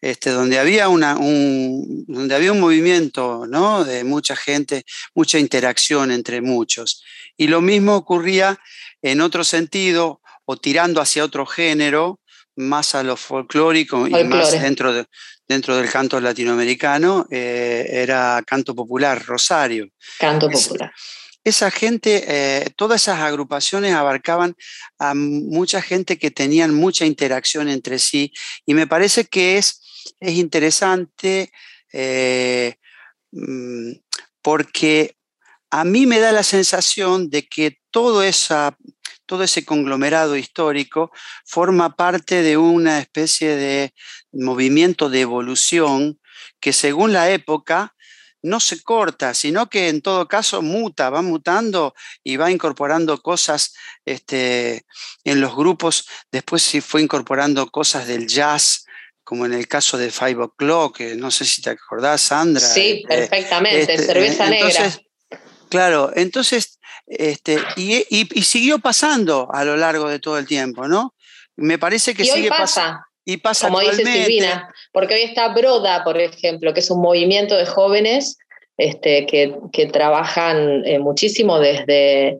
este, donde, había un, donde había un movimiento ¿no? de mucha gente, mucha interacción entre muchos. Y lo mismo ocurría en otro sentido, o tirando hacia otro género, más a lo folclórico y más dentro, dentro del canto latinoamericano, eh, era canto popular, Rosario. Canto popular. esa gente, eh, todas esas agrupaciones abarcaban a mucha gente que tenían mucha interacción entre sí y me parece que es, es interesante eh, mm, porque a mí me da la sensación de que todo esa, todo ese conglomerado histórico forma parte de una especie de movimiento de evolución que según la época no se corta, sino que en todo caso muta, va mutando y va incorporando cosas este, en los grupos. Después sí fue incorporando cosas del jazz, como en el caso de Five O'Clock, que no sé si te acordás, Sandra. Sí, este, perfectamente, este, cerveza negra. Claro, entonces este, y, siguió pasando a lo largo de todo el tiempo, ¿no? Me parece que y sigue pasando. Y pasa Como dice Silvina, porque hoy está Broda, por ejemplo, que es un movimiento de jóvenes este, que, trabajan eh, muchísimo desde,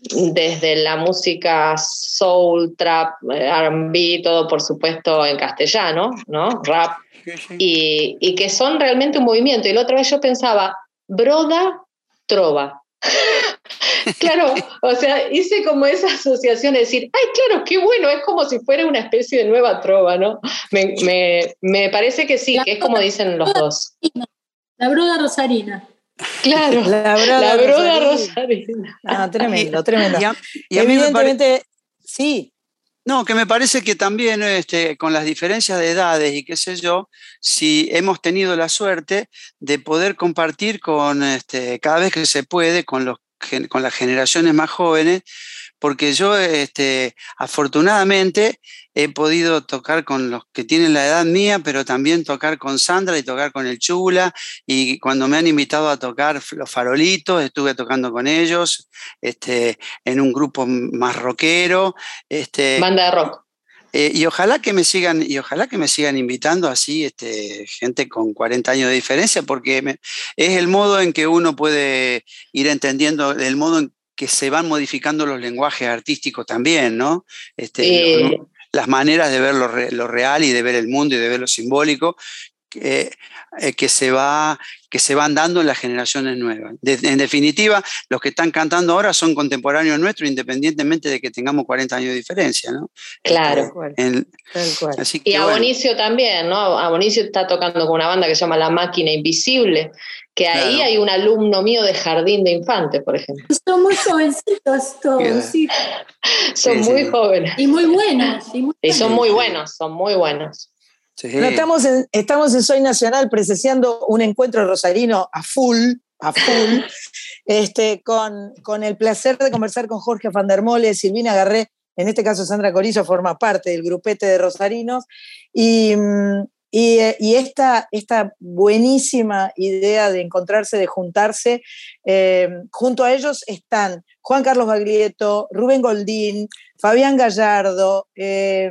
desde la música soul, trap, eh, RB, todo por supuesto en castellano, ¿no? Rap. Y, y que son realmente un movimiento. Y la otra vez yo pensaba, Broda, Trova. [laughs] claro, o sea, hice como esa asociación de decir, ay, claro, qué bueno, es como si fuera una especie de nueva trova, ¿no? Me, parece que sí, que es como dicen los dos. La broda rosarina. Claro, la broda, rosarina. Ah, tremendo, tremendo. Y, Evidentemente, sí, no, que me parece que también este, con las diferencias de edades y qué sé yo, si hemos tenido la suerte de poder compartir con este, cada vez que se puede con, los, con las generaciones más jóvenes, porque yo este, afortunadamente he podido tocar con los que tienen la edad mía, pero también tocar con Sandra y tocar con el Chula. Y cuando me han invitado a tocar los farolitos, estuve tocando con ellos este, en un grupo más rockero. Este, Banda de rock. Eh, y ojalá que me sigan, y ojalá que me sigan invitando así, este, gente con 40 años de diferencia, porque es el modo en que uno puede ir entendiendo, el modo en que se van modificando los lenguajes artísticos también, ¿no? Este, las maneras de ver lo, real y de ver el mundo y de ver lo simbólico que, eh, que, se, va, que se van dando en las generaciones nuevas. en definitiva, los que están cantando ahora son contemporáneos nuestros, independientemente de que tengamos 40 años de diferencia, ¿no? Claro. Este, y Abonicio también, ¿no? Abonicio está tocando con una banda que se llama La Máquina Invisible, que ahí hay un alumno mío de jardín de infantes, por ejemplo. Son muy jovencitos todos, sí. [laughs] Son muy jóvenes. Y muy buenos. Y, son muy buenos, son muy buenos. estamos, en, estamos en Soy Nacional presenciando un encuentro rosarino a full, a full. [laughs] este, con, con el placer de conversar con Jorge Van der Mole, Silvina Garré, en este caso Sandra Corizo forma parte del grupete de Rosarinos, y, mm, y, eh, y esta, esta, buenísima idea de encontrarse, de juntarse, eh, junto a ellos están Juan Carlos Baglietto, Rubén Goldín, Fabián Gallardo, eh,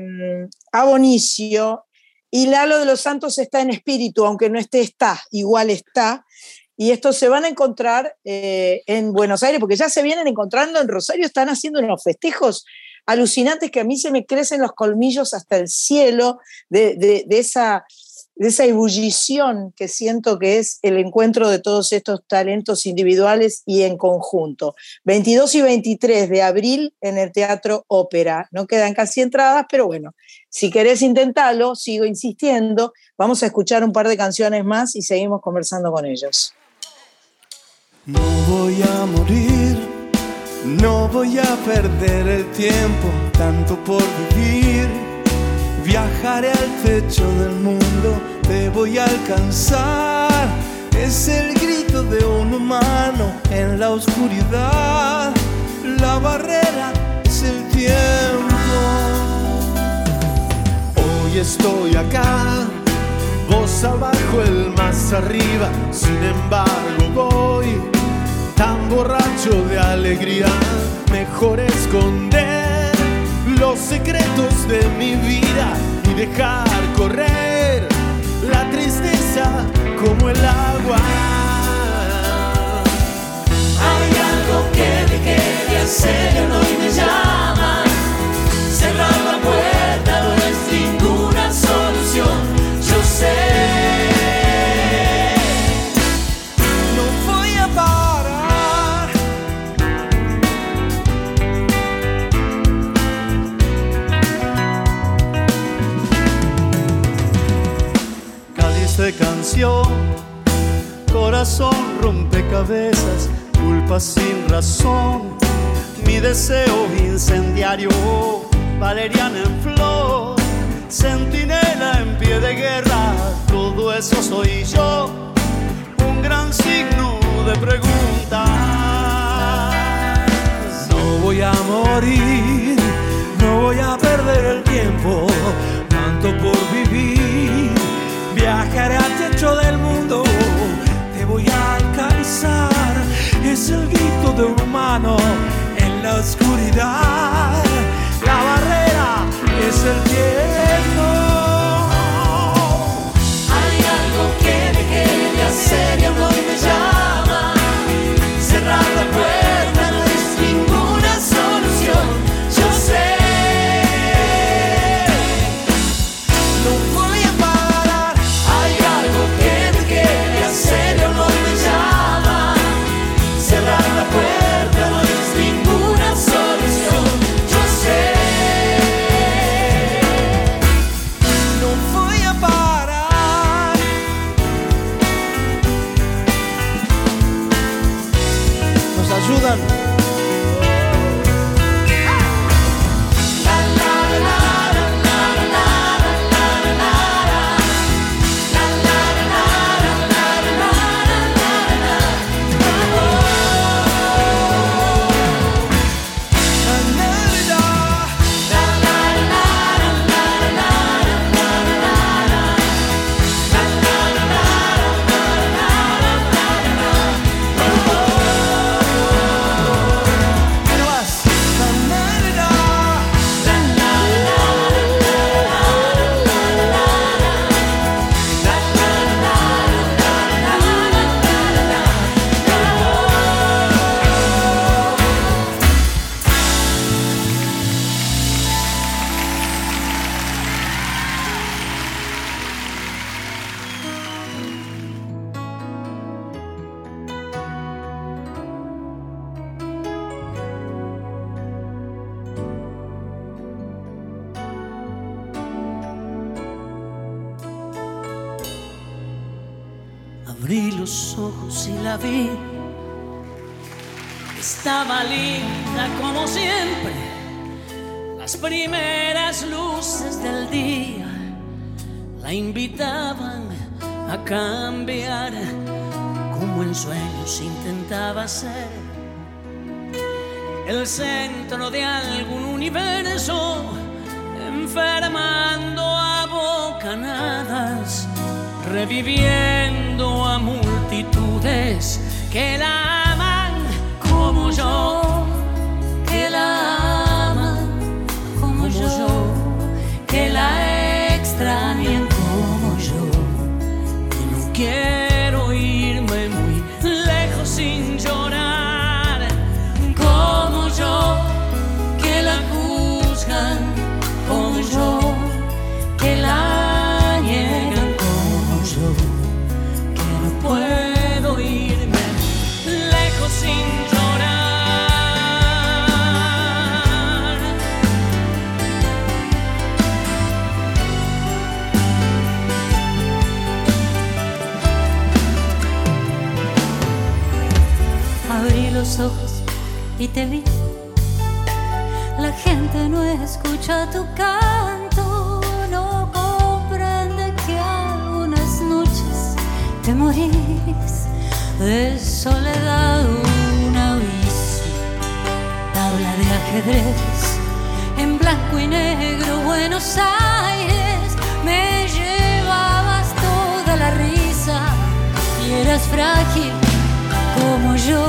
Abonicio, y Lalo de los Santos está en espíritu, aunque no esté, está, igual está. Y estos se van a encontrar en Buenos Aires, porque ya se vienen encontrando en Rosario, están haciendo unos festejos alucinantes que a mí se me crecen los colmillos hasta el cielo de, de, esa de esa ebullición que siento que es el encuentro de todos estos talentos individuales y en conjunto. 22 y 23 de abril en el Teatro Ópera. No quedan casi entradas, pero bueno, si querés intentarlo, sigo insistiendo. Vamos a escuchar un par de canciones más y seguimos conversando con ellos. No voy a morir, no voy a perder el tiempo, tanto por vivir Viajaré al techo del mundo, te voy a alcanzar. Es el grito de un humano en la oscuridad. La barrera es el tiempo. Hoy estoy acá, vos abajo, el más arriba. Sin embargo, voy tan borracho de alegría. Mejor esconder los secretos de mi vida y dejar correr la tristeza como el agua. Hay algo que dejé de hacer y hoy me llama. Canción, corazón rompecabezas, culpa sin razón, mi deseo incendiario, valeriana en flor, centinela en pie de guerra, todo eso soy yo, un gran signo de preguntas. No voy a morir, no voy a perder el tiempo, tanto por vivir Viajaré al techo del mundo, te voy a alcanzar. Es el grito de un humano en la oscuridad. La barrera es el tiempo. Reviviendo a multitudes que la La gente no escucha tu canto, no comprende que algunas noches te morís. De soledad. Una bici, tabla de ajedrez, en blanco y negro, Buenos Aires, me llevabas toda la risa. Y eras frágil como yo,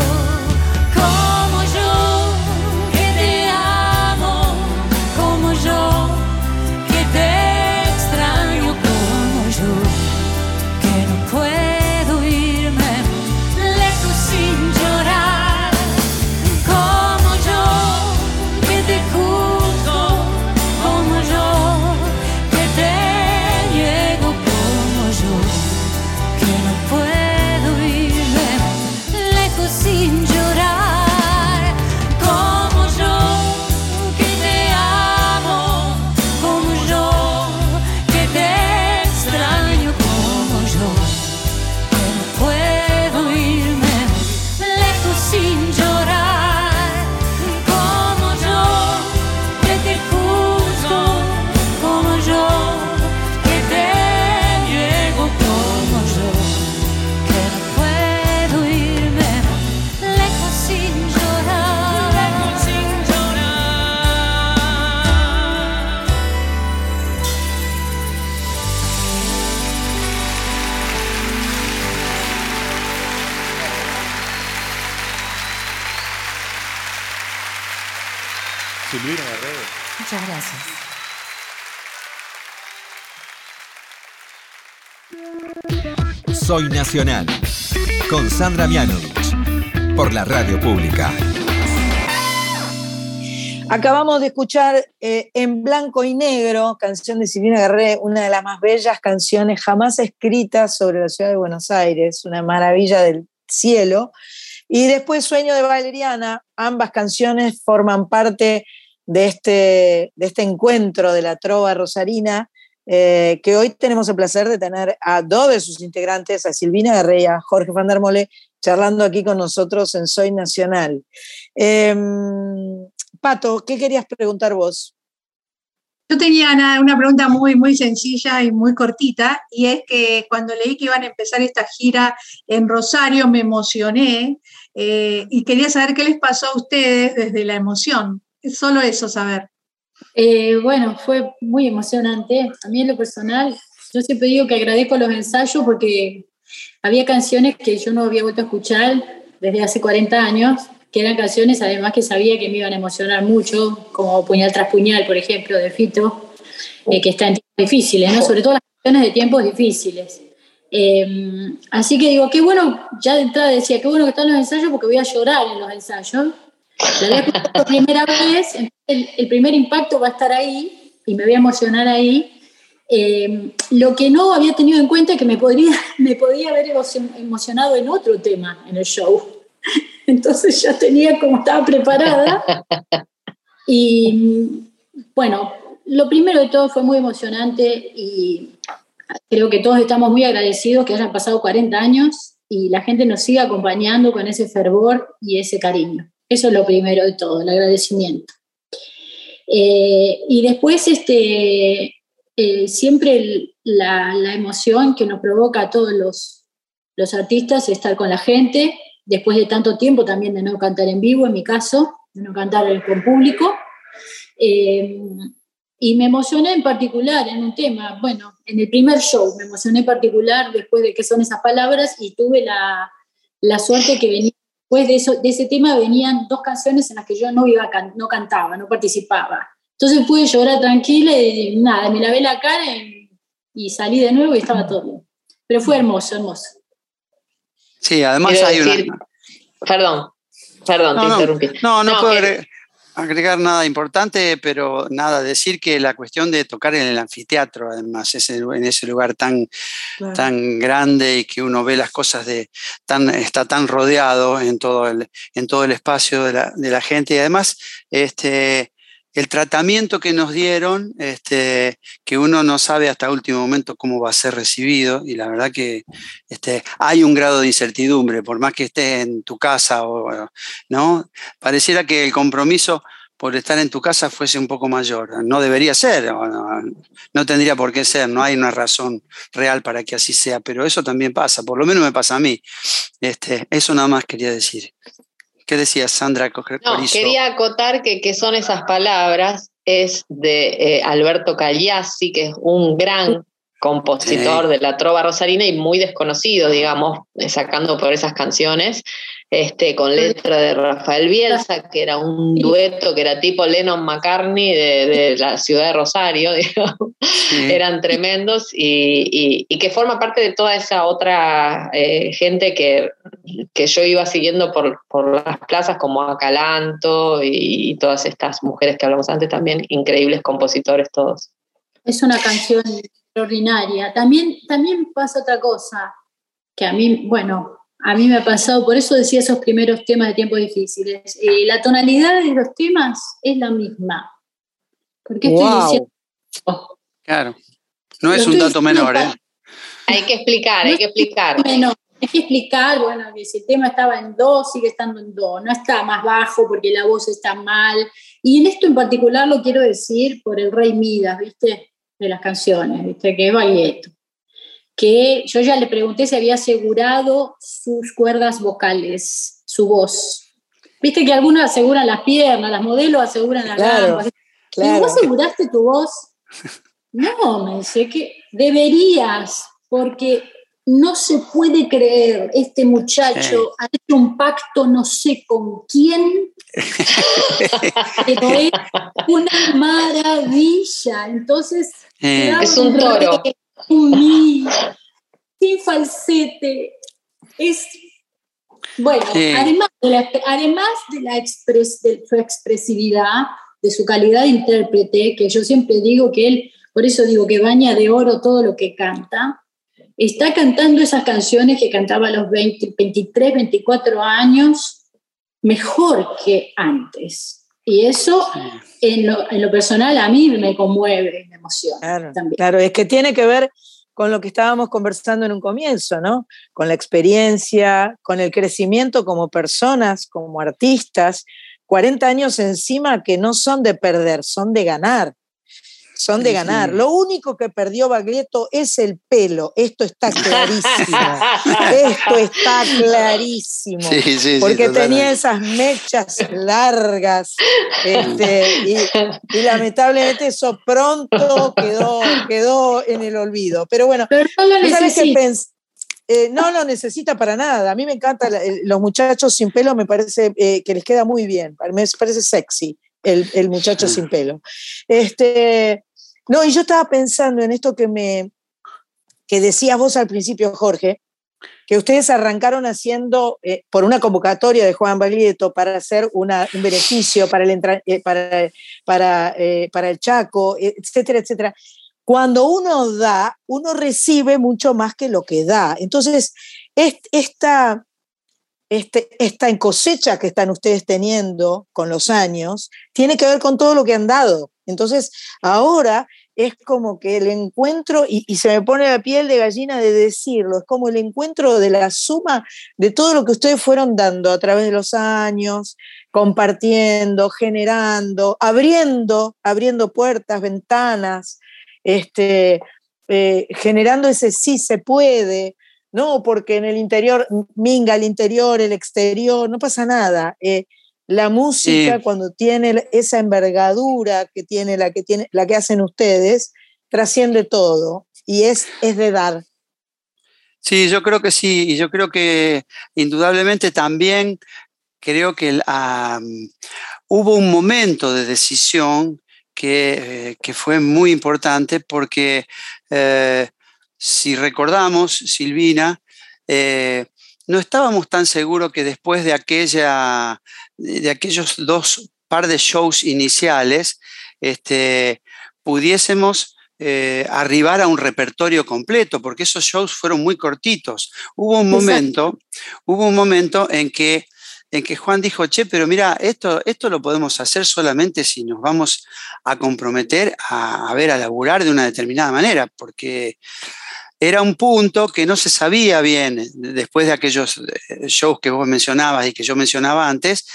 gracias. Soy Nacional. Con Sandra Mianovich. Por la radio pública. Acabamos de escuchar eh, En Blanco y Negro, canción de Silvina Guerrero, una de las más bellas canciones jamás escritas sobre la ciudad de Buenos Aires, una maravilla del cielo. Y después Sueño de Valeriana, ambas canciones forman parte de este, de este encuentro de la trova rosarina, eh, que hoy tenemos el placer de tener a dos de sus integrantes, a Silvina Guerrero y a Jorge Van der Mole, charlando aquí con nosotros en Soy Nacional. Em, Pato, ¿qué querías preguntar vos? Yo tenía una, una pregunta muy, muy sencilla y muy cortita, y es que cuando leí que iban a empezar esta gira en Rosario me emocioné eh, y quería saber qué les pasó a ustedes desde la emoción. Solo eso saber. Eh, bueno, fue muy emocionante. A mí en lo personal, yo siempre digo que agradezco los ensayos porque había canciones que yo no había vuelto a escuchar desde hace 40 años, que eran canciones además que sabía que me iban a emocionar mucho, como Puñal tras Puñal, por ejemplo, de Fito, eh, que está en tiempos difíciles, ¿no? sobre todo las canciones de tiempos difíciles. Eh, así que digo, qué bueno, ya de entrada decía, qué bueno que están los ensayos porque voy a llorar en los ensayos. La voy a escuchar por primera vez, el, el primer impacto va a estar ahí y me voy a emocionar ahí. Eh, lo que no había tenido en cuenta es que me podría, [laughs] me podía haber emo- emocionado en otro tema en el show. [laughs] Entonces ya tenía como estaba preparada. Y bueno, lo primero de todo fue muy emocionante y creo que todos estamos muy agradecidos que hayan pasado 40 años y la gente nos siga acompañando con ese fervor y ese cariño. Eso es lo primero de todo, el agradecimiento. Eh, y después, este, eh, siempre la, emoción que nos provoca a todos los, los artistas, estar con la gente, después de tanto tiempo también de no cantar en vivo, en mi caso, de no cantar con público. Eh, y me emocioné en particular en un tema, bueno, en el primer show me emocioné en particular después de que son esas palabras y tuve la, la suerte que venía, después de, eso, de ese tema venían dos canciones en las que yo no, iba no cantaba, no participaba. Entonces pude llorar tranquila y nada, me lavé la cara y, salí de nuevo y estaba todo bien. Pero fue hermoso, hermoso. Sí, además hay una... Perdón, perdón, te interrumpí. No, no, puedo agregar nada importante, pero nada, decir que la cuestión de tocar en el anfiteatro, además, es en ese lugar tan, tan grande y que uno ve las cosas de tan, está tan rodeado en todo el, en todo el espacio de la, de la gente. Y además este, el tratamiento que nos dieron, este, que uno no sabe hasta último momento cómo va a ser recibido, y la verdad que este, hay un grado de incertidumbre, por más que estés en tu casa, o, ¿no? Pareciera que el compromiso por estar en tu casa fuese un poco mayor. No debería ser, no, no, tendría por qué ser, no hay una razón real para que así sea, pero eso también pasa, por lo menos me pasa a mí. Este, eso nada más quería decir. ¿Qué decía Sandra No, quería acotar que, que son esas palabras, es de eh, Alberto Cagliassi, que es un gran compositor de la trova rosarina y muy desconocido, digamos, sacando por esas canciones este, con letra de Rafael Bielsa, que era un dueto que era tipo Lennon McCartney de, la ciudad de Rosario, [laughs] eran tremendos y, que forma parte de toda esa otra eh, gente que, que, yo iba siguiendo por, las plazas como Acalanto y, y todas estas mujeres que hablamos antes también, increíbles compositores todos. Es una canción extraordinaria. También, también pasa otra cosa, que a mí, bueno, a mí me ha pasado, por eso decía esos primeros temas de tiempos difíciles. Eh, la tonalidad de los temas es la misma. ¿Por qué estoy diciendo? Claro. No es un dato menor, ¿eh? Hay que explicar, hay que explicar. Bueno, hay que explicar, bueno, que si el tema estaba en do, sigue estando en do, no está más bajo porque la voz está mal. Y en esto en particular lo quiero decir por el rey Midas, ¿viste? De las canciones, ¿viste? Que es Baglietto que yo ya le pregunté si había asegurado sus cuerdas vocales, su voz. Viste que algunos aseguran las piernas, las modelos aseguran las claro, ¿Y vos aseguraste tu voz? No, me dice que deberías, porque no se puede creer, este muchacho ha hecho un pacto no sé con quién, [laughs] pero es una maravilla. Entonces, es un toro sin falsete. Es bueno, además, de la, además de, la expres, de su expresividad, de su calidad de intérprete, que yo siempre digo que él, por eso digo que baña de oro todo lo que canta, está cantando esas canciones que cantaba a los 20, 23, 24 años mejor que antes. Y eso en lo, personal a mí me conmueve, me emociona claro, también. Claro, es que tiene que ver con lo que estábamos conversando en un comienzo, ¿no? Con la experiencia, con el crecimiento como personas, como artistas, 40 años encima que no son de perder, son de ganar son de ganar. Lo único que perdió Baglietto es el pelo. Esto está [laughs] clarísimo. Esto está clarísimo. porque tenía esas mechas largas. Este, y, lamentablemente eso pronto quedó, quedó en el olvido. Pero bueno, no lo, eh, no lo necesita para nada. A mí me encantan los muchachos sin pelo, me parece eh, que les queda muy bien. Me parece sexy. El, el, muchacho sin pelo. Este, no, y yo estaba pensando en esto que me que decías vos al principio, Jorge, que ustedes arrancaron haciendo eh, por una convocatoria de Juan Baglietto para hacer un beneficio para el, eh, para, para, eh, para el Chaco, etcétera, etcétera. Cuando uno da, uno recibe mucho más que lo que da. Entonces, esta, este, esta cosecha que están ustedes teniendo con los años tiene que ver con todo lo que han dado. Entonces, ahora es como que el encuentro, y, se me pone la piel de gallina de decirlo, es como el encuentro de la suma de todo lo que ustedes fueron dando a través de los años, compartiendo, generando, abriendo, abriendo puertas, ventanas, este, eh, generando ese sí se puede, no, porque en el interior, minga el interior, el exterior, no pasa nada. Eh, la música, cuando tiene esa envergadura que tiene la que, tiene, la que hacen ustedes, trasciende todo y es, es de dar. Sí, yo creo que sí, y yo creo que indudablemente también creo que hubo un momento de decisión que, eh, que fue muy importante porque eh, si recordamos, Silvina, eh, no estábamos tan seguros que después de, aquella, de aquellos dos par de shows iniciales, este, pudiésemos eh, arribar a un repertorio completo, porque esos shows fueron muy cortitos. Hubo un momento, hubo un momento en que, en que Juan dijo, che, pero mira, esto, esto lo podemos hacer solamente si nos vamos a comprometer a, a ver, a laburar de una determinada manera, porque era un punto que no se sabía bien después de aquellos eh, shows que vos mencionabas y que yo mencionaba antes,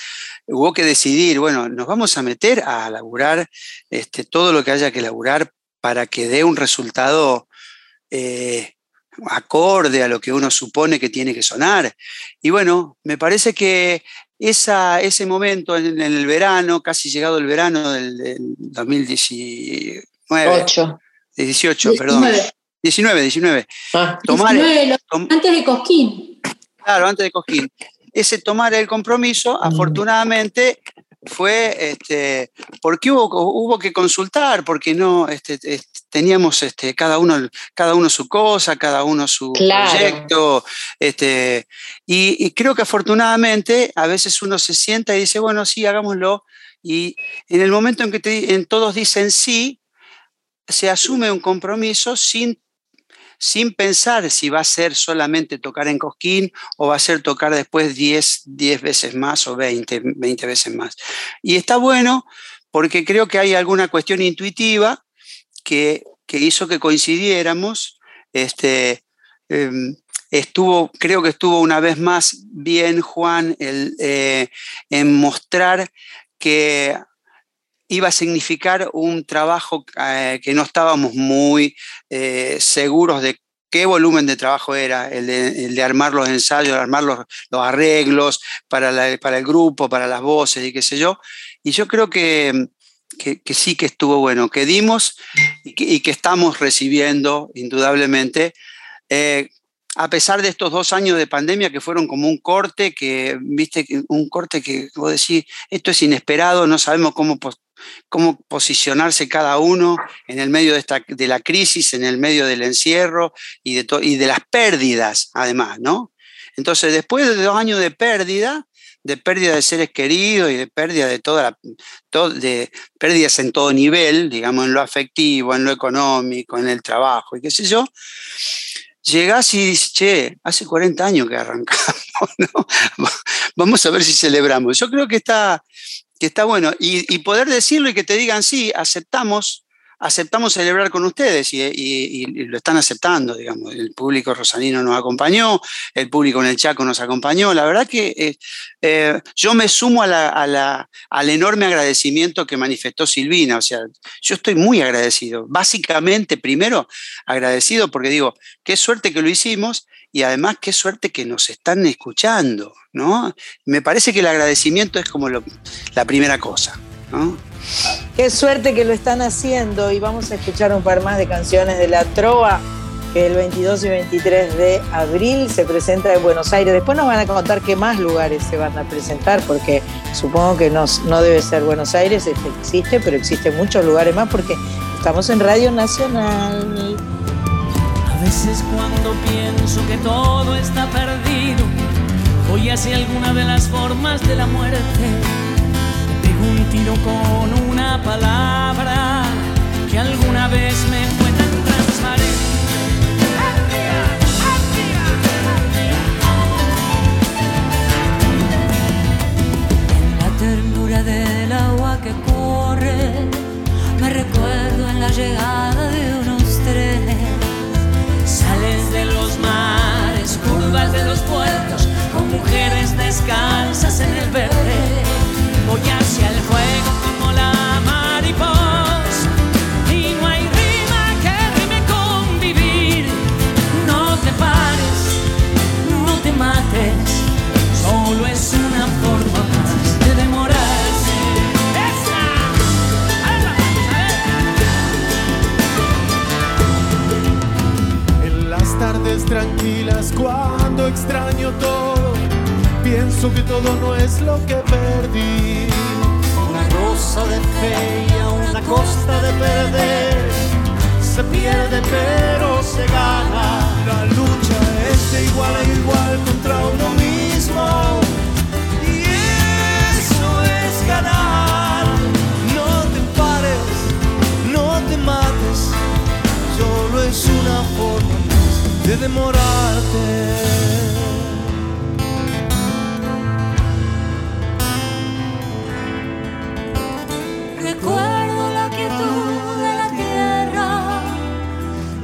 hubo que decidir, bueno, nos vamos a meter a laburar este, todo lo que haya que laburar para que dé un resultado eh, acorde a lo que uno supone que tiene que sonar. Y bueno, me parece que esa, ese momento en, el verano, casi llegado el verano del, 2019, 18, perdón. 19, 19. Ah. Tomar, antes de Cosquín. Claro, antes de Cosquín. Ese tomar el compromiso, mm. afortunadamente, fue este, porque hubo, hubo que consultar, porque no este, teníamos este, cada, uno, cada uno su cosa, cada uno su proyecto. Este, y, creo que afortunadamente a veces uno se sienta y dice, bueno, sí, hagámoslo. Y en el momento en que en todos dicen sí, se asume un compromiso sin sin pensar si va a ser solamente tocar en Cosquín o va a ser tocar después 10, 10 veces más o 20, 20 veces más. Y está bueno porque creo que hay alguna cuestión intuitiva que, hizo que coincidiéramos. Este, em, estuvo, creo que estuvo una vez más bien Juan eh, en mostrar que iba a significar un trabajo eh, que no estábamos muy eh, seguros de qué volumen de trabajo era, el de, armar los ensayos, armar los, arreglos para, para, el grupo, para las voces y qué sé yo. Y yo creo que, que, sí que estuvo bueno, que dimos y que, estamos recibiendo, indudablemente. Eh, a pesar de estos dos años de pandemia que fueron como un corte, que, viste, un corte que vos decís, esto es inesperado, no sabemos cómo cómo posicionarse cada uno en el medio de, esta, de la crisis, en el medio del encierro y de, y de las pérdidas, además, ¿no? Entonces, después de dos años de pérdida, de pérdida de seres queridos y de pérdida de toda de pérdidas en todo nivel, digamos, en lo afectivo, en lo económico, en el trabajo y qué sé yo, llegás y dices, che, hace 40 años que arrancamos, [laughs] ¿no? Vamos a ver si celebramos. Yo creo que está, que está bueno. Y, poder decirlo y que te digan, sí, aceptamos, aceptamos celebrar con ustedes y, lo están aceptando, digamos. El público rosanino nos acompañó, el público en el Chaco nos acompañó. La verdad que eh, eh, yo me sumo a al enorme agradecimiento que manifestó Silvina. O sea, yo estoy muy agradecido. Básicamente, primero, agradecido porque digo, qué suerte que lo hicimos y además qué suerte que nos están escuchando, ¿no? Me parece que el agradecimiento es como la primera cosa, ¿no? Qué suerte que lo están haciendo y vamos a escuchar un par más de canciones de La Trova que el 22 y 23 de abril se presenta en Buenos Aires. Después nos van a contar qué más lugares se van a presentar, porque supongo que no, no debe ser Buenos Aires, este existe, pero existen muchos lugares más porque estamos en Radio Nacional. A veces cuando pienso que todo está perdido, voy hacia alguna de las formas de la muerte. Un tiro con una palabra que alguna vez me fue tan transparente. En la ternura del agua que corre, me recuerdo en la llegada de unos trenes Sales de los mares, curvas de los puertos, con mujeres descalzas en el verde voy hacia el fuego como la mariposa. Y no hay rima que rime con vivir. No te pares, no te mates, solo es una forma más de demorarse. En las tardes tranquilas, cuando extraño todo Pienso que todo no es lo que perdí. Una rosa de fe y a una costa de perder. Se pierde pero se gana. La lucha es de igual a igual contra uno mismo. Y eso es ganar. No te pares, no te mates. Solo es una forma de demorarte. Recuerdo la quietud de la tierra,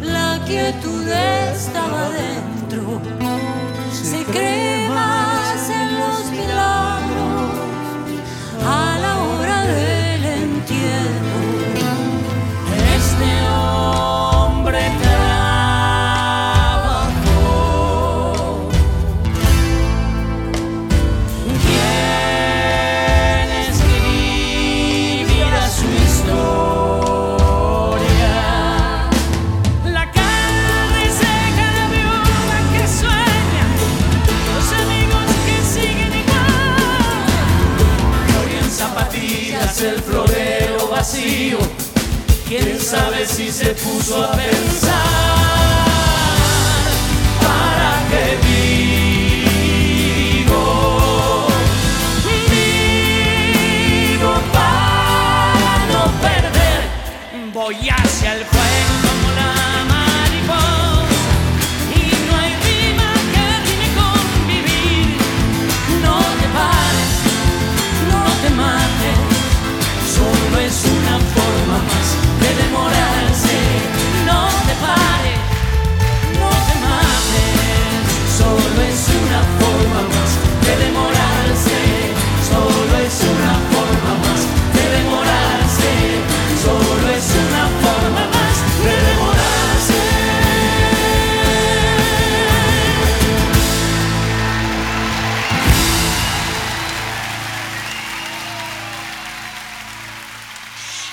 la quietud estaba dentro. Se cree sabe si se puso a pensar para qué vivo. Vivo para no perder. Voy hacia el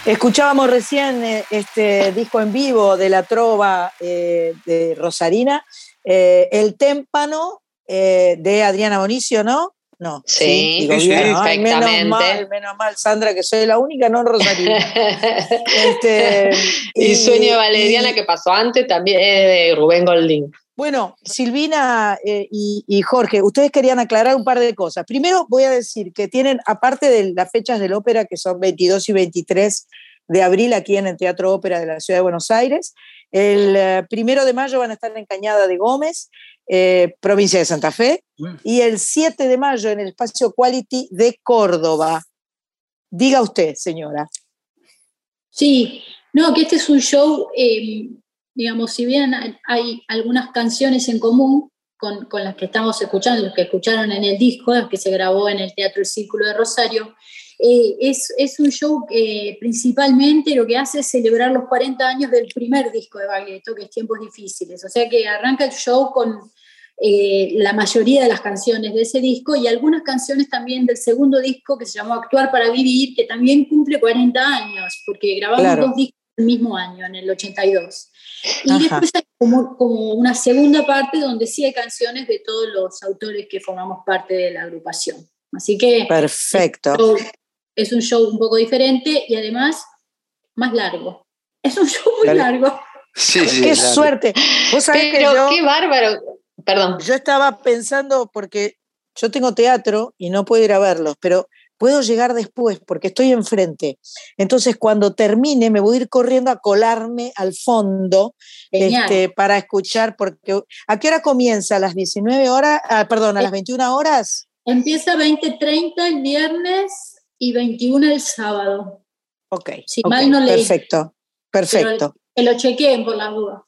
Escuchábamos recién eh, este disco en vivo de la trova eh, de Rosarina, eh, El témpano eh, de Adriana Bonicio, ¿no? No. Sí, digo sí, bien, ¿no? Ay, menos mal, menos mal, Sandra, que soy la única no Rosarina. [laughs] Este, y, Sueño de Valeriana, que pasó antes, también es de Rubén Goldín. Bueno, Silvina eh, y, y Jorge, ustedes querían aclarar un par de cosas. Primero voy a decir que tienen, aparte de las fechas del ópera, que son 22 y 23 de abril aquí en el Teatro Ópera de la Ciudad de Buenos Aires, el eh, primero de mayo van a estar en Cañada de Gómez, eh, provincia de Santa Fe, y el 7 de mayo en el espacio Quality de Córdoba. Diga usted, señora. Sí, no, que este es un show, eh, digamos, si bien hay- algunas canciones en común con, con las que estamos escuchando, los que escucharon en el disco, que se grabó en el Teatro El Círculo de Rosario, eh, es, es un show que principalmente lo que hace es celebrar los 40 años del primer disco de Baglietto, que es Tiempos Difíciles. O sea que arranca el show con eh, la mayoría de las canciones de ese disco y algunas canciones también del segundo disco que se llamó Actuar para Vivir, que también cumple 40 años, porque grabamos Claro. dos discos el mismo año, en el 82. Y Ajá. después hay como, como una segunda parte donde sí hay canciones de todos los autores que formamos parte de la agrupación. Así que Perfecto. es un show- es un show un poco diferente y además más largo. Es un show muy Dale. largo. Sí, Qué sí, claro. suerte. Vos sabés que Pero yo, qué bárbaro. Perdón. yo estaba pensando, porque yo tengo teatro y no puedo ir a verlos, pero puedo llegar después porque estoy enfrente. Entonces, cuando termine, me voy a ir corriendo a colarme al fondo este, para escuchar, porque ¿a qué hora comienza? ¿A las 19 horas? Ah, perdón, a las 21 horas. Empieza 20.30 el viernes y 21 el sábado. Ok. Si ok, mal no leí. Perfecto, perfecto. Que lo chequeen por las dudas.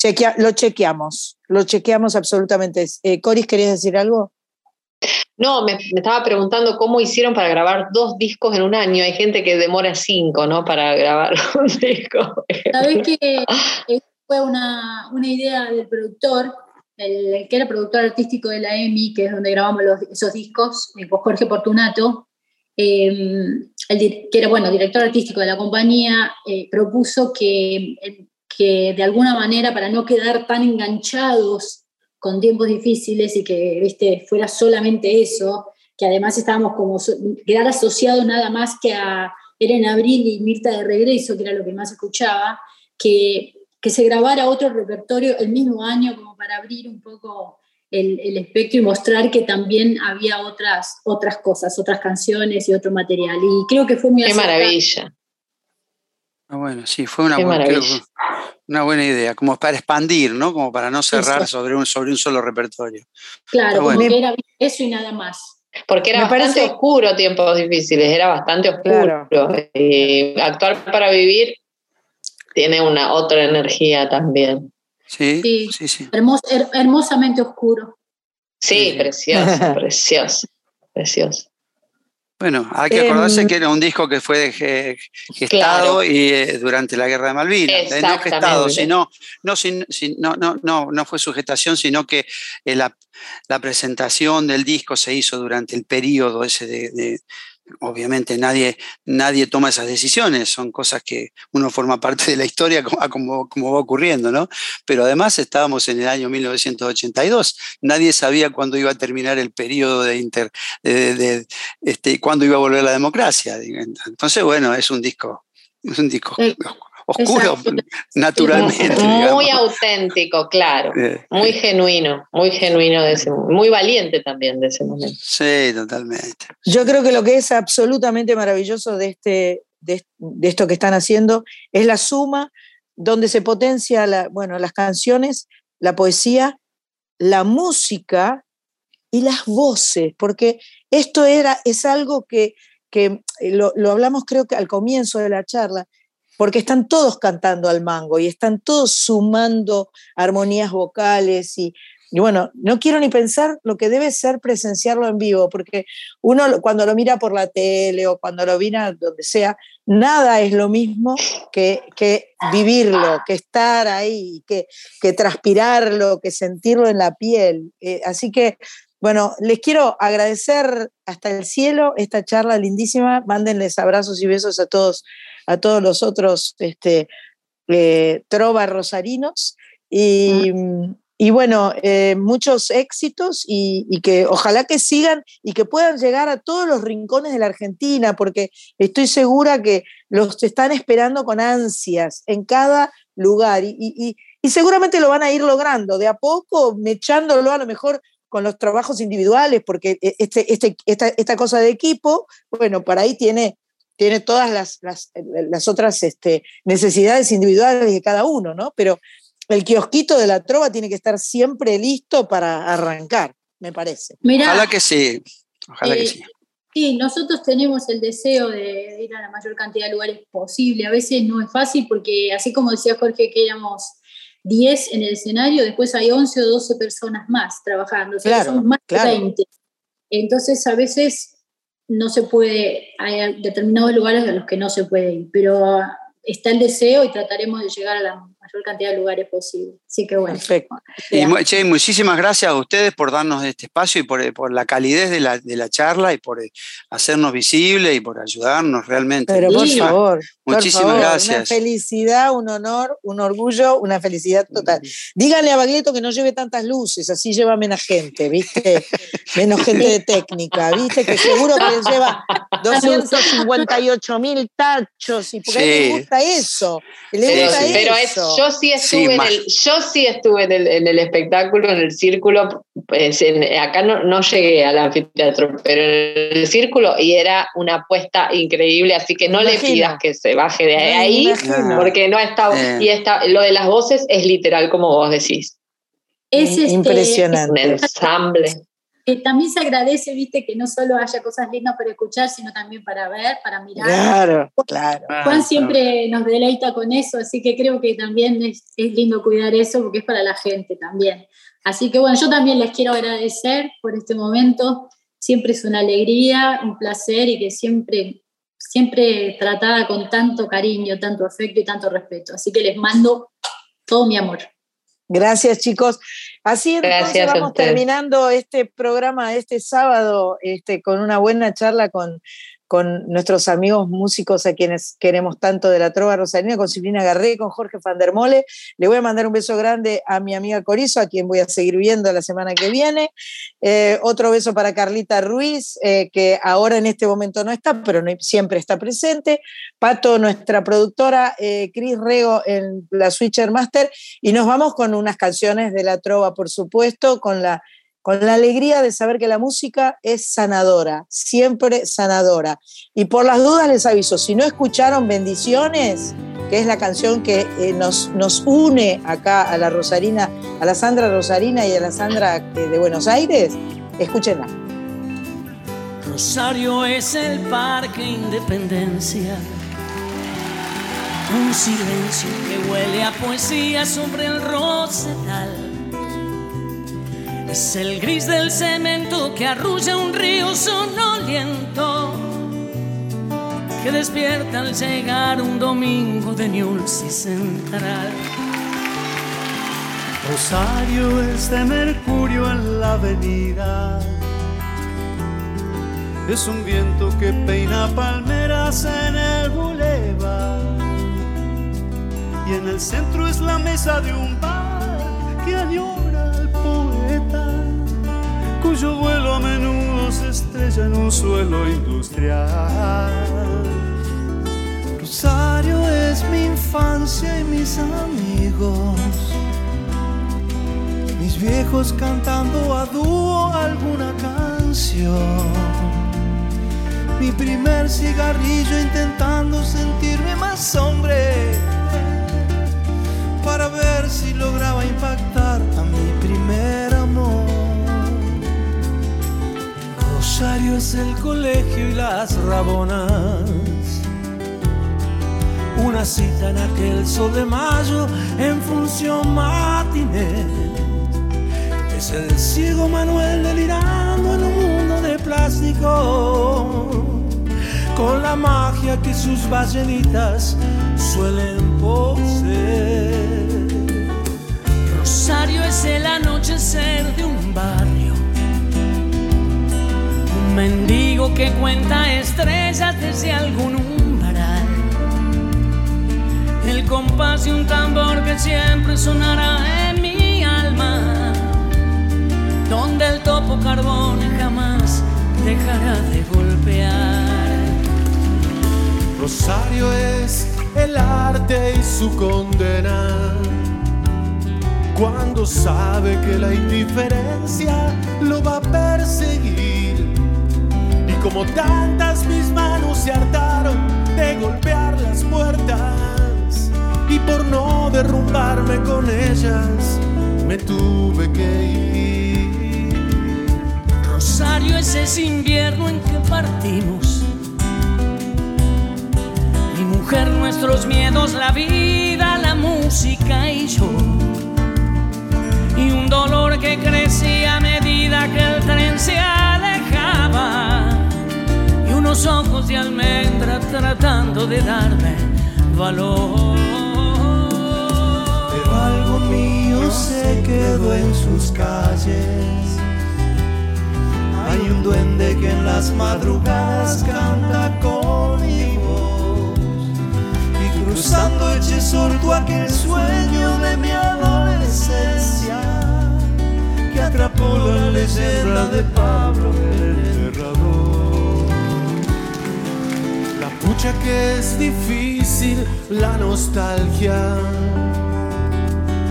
Chequea- lo chequeamos, lo chequeamos absolutamente. Eh, Coris, ¿querías decir algo? No, me, me estaba preguntando cómo hicieron para grabar dos discos en un año. Hay gente que demora cinco, ¿no? Para grabar [laughs] un disco. Sabes que [laughs] fue una, una idea del productor, el, el que era productor artístico de la EMI, que es donde grabamos los- esos discos, eh, Jorge Portunato, eh, el que era bueno, director artístico de la compañía, eh, propuso que, que de alguna manera, para no quedar tan enganchados con tiempos difíciles y que viste, fuera solamente eso, que además estábamos como quedar asociado nada más que a en Abril y Mirta de Regreso, que era lo que más escuchaba, que, que se grabara otro repertorio el mismo año como para abrir un poco el, el, espectro y mostrar que también había otras, otras cosas, otras canciones y otro material. Y creo que fue muy Qué maravilla. Ah, bueno, sí, fue una buena, creo, una buena idea, como para expandir, ¿no? Como para no cerrar sobre un, sobre un solo repertorio. Claro, bueno. era eso y nada más. Porque era bastante oscuro tiempos difíciles, era bastante oscuro. Y actuar para vivir tiene una otra energía también. Sí, sí, sí. hermosamente oscuro. Sí, [laughs] precioso, precioso, precioso. Bueno, hay que acordarse que era un disco que fue gestado y, eh, durante la guerra de Malvinas. No gestado, sino, no, sin, no, no, no, no, fue su gestación, sino que eh, la, la, presentación del disco se hizo durante el periodo ese de, obviamente nadie, nadie toma esas decisiones, son cosas que uno forma parte de la historia como, [laughs] como, va ocurriendo, ¿no? Pero además estábamos en el año 1982, nadie sabía cuándo iba a terminar el periodo de inter, de, este, cuándo iba a volver la democracia. Entonces, bueno, es un disco, es un disco oscuro, [laughs] naturalmente. Muy auténtico, claro. Muy genuino, muy genuino, de ese, muy valiente también de ese momento. Sí, totalmente. Yo creo que lo que es absolutamente maravilloso de, este, de, esto que están haciendo es la suma donde se potencia la, bueno, las canciones, la poesía, la música y las voces, porque esto era, es algo que, que lo, lo hablamos creo que al comienzo de la charla, porque están todos cantando al mango y están todos sumando armonías vocales y, bueno, no quiero ni pensar lo que debe ser presenciarlo en vivo, porque uno cuando lo mira por la tele o cuando lo mira donde sea, nada es lo mismo que, que vivirlo, que estar ahí, que, que, transpirarlo, que sentirlo en la piel. Eh, así que bueno, les quiero agradecer hasta el cielo esta charla lindísima. Mándenles abrazos y besos a todos a todos los otros este, eh, trovas rosarinos. Y, y bueno, eh, muchos éxitos y, y, que ojalá que sigan y que puedan llegar a todos los rincones de la Argentina, porque estoy segura que los están esperando con ansias en cada lugar y, y, y seguramente lo van a ir logrando, de a poco, mechándolo a lo mejor con los trabajos individuales, porque eh, este, este, esta, esta cosa de equipo, bueno, para ahí tiene tiene todas las, las, otras este, necesidades individuales de cada uno, ¿no? Pero el kiosquito de la trova tiene que estar siempre listo para arrancar, me parece. ojalá que sí, ojalá que eh, sí. Sí, nosotros tenemos el deseo de ir a la mayor cantidad de lugares posible. A veces no es fácil porque, así como decía Jorge, que éramos 10 en el escenario, después hay 11 o 12 personas más trabajando. O sea, somos más de 20. Entonces, a veces no se puede, hay determinados lugares a los que no se puede ir, pero está el deseo y trataremos de llegar a la mayor cantidad de lugares posible. Así que bueno. Perfecto. Y, che, muchísimas gracias a ustedes por darnos este espacio y por, por la calidez de la, de la, charla y por eh, hacernos visibles y por ayudarnos realmente. Pero por favor. Muchísimas gracias. Una felicidad, un honor, un orgullo, una felicidad total. Díganle a Baglietto que no lleve tantas luces, así lleva menos gente, ¿viste? [laughs] menos gente de técnica, ¿viste? Que seguro que lleva [laughs] 258 mil tachos y porque le gusta eso. Le gusta pero eso. Yo sí estuve, en, el, yo sí estuve en, el, en el espectáculo, en el círculo. Pues acá no, no llegué al anfiteatro, pero en el círculo y era una apuesta increíble, así que no le pidas que se baje de ahí, porque no está, y está, lo de las voces es literal como vos decís. Es este, impresionante. Un ensamble. También se agradece, viste, que no solo haya cosas lindas para escuchar, sino también para ver, para mirar. Claro, claro. Juan siempre nos deleita con eso, así que creo que también es, es, lindo cuidar eso porque es para la gente también. Así que bueno, yo también les quiero agradecer por este momento. Siempre es una alegría, un placer y que siempre siempre tratada con tanto cariño, tanto afecto y tanto respeto. Así que les mando todo mi amor. Gracias, chicos. Así entonces vamos terminando este programa este sábado este, con una buena charla con, con nuestros amigos músicos a quienes queremos tanto de la trova rosarina, con Silvina Garré, con Jorge Fandermole. Le voy a mandar un beso grande a mi amiga Corizo, a quien voy a seguir viendo la semana que viene. Eh, otro beso para Carlita Ruiz, eh, que ahora en este momento no está, pero siempre está presente. Pato, nuestra productora, eh, Cris Rego en la Switcher Master. Y nos vamos con unas canciones de la trova, por supuesto, con la con la alegría de saber que la música es sanadora, siempre sanadora. Y por las dudas les aviso, si no escucharon Bendiciones, que es la canción que eh, nos, nos une acá a la Rosarina, a la Sandra Rosarina y a la Sandra eh, de Buenos Aires, escúchenla. Rosario es el Parque Independencia. Un silencio que huele a poesía sobre el rosedal es el gris del cemento que arrulla un río sonoliento que despierta al llegar un domingo de Newell's Central. Rosario es de mercurio en la avenida. Es un viento que peina palmeras en el bulevar. Y en el centro es la mesa de un bar que añora al poeta, cuyo vuelo a menudo se estrella en un suelo industrial. Rosario es mi infancia y mis amigos, mis viejos cantando a dúo alguna canción. Mi primer cigarrillo intentando sentirme más hombre para ver si lograba impactar a Rosario es el colegio y las rabonas. Una cita en aquel sol de mayo en función matiné. Es el ciego Manuel delirando en un mundo de plástico. Con la magia que sus ballenitas suelen poseer. Rosario es el anochecer de un barrio. Que cuenta estrellas desde algún umbral. El compás de un tambor que siempre sonará en mi alma. Donde el topo carbón jamás dejará de golpear. Rosario es el arte y su condena. Cuando sabe que la indiferencia lo va a perseguir. Como tantas mis manos se hartaron de golpear las puertas. Y por no derrumbarme con ellas, me tuve que ir. Rosario es ese invierno en que partimos mi mujer, nuestros miedos, la vida, la música y yo. Y un dolor que crecía a medida que el tren se unos ojos de almendra tratando de darme valor. Pero algo mío se quedó en sus calles. Hay un duende que en las madrugadas canta con mi voz y cruzando eche sordo aquel sueño de mi adolescencia que atrapó la leyenda de Pablo el. La pucha que es difícil, la nostalgia.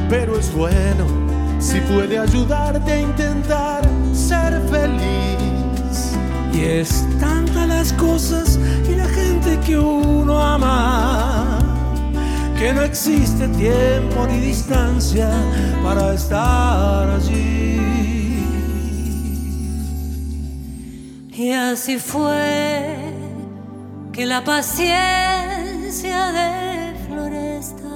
Pero es bueno si puede ayudarte a intentar ser feliz. Y es tanta las cosas y la gente que uno ama que no existe tiempo ni distancia para estar allí. Y así fue que la paciencia de Floresta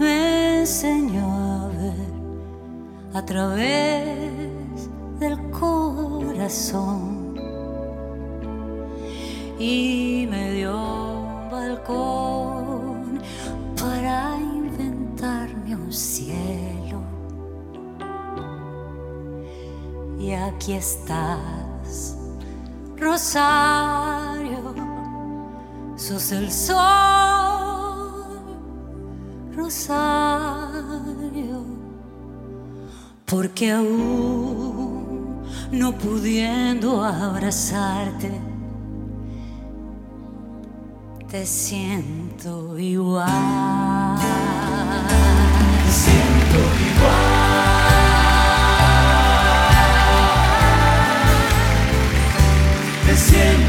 me enseñó a ver a través del corazón. Y me dio un balcón para inventarme un cielo. Y aquí estás, Rosario, sos el sol, Rosario, porque aún no pudiendo abrazarte, te siento igual. Siento.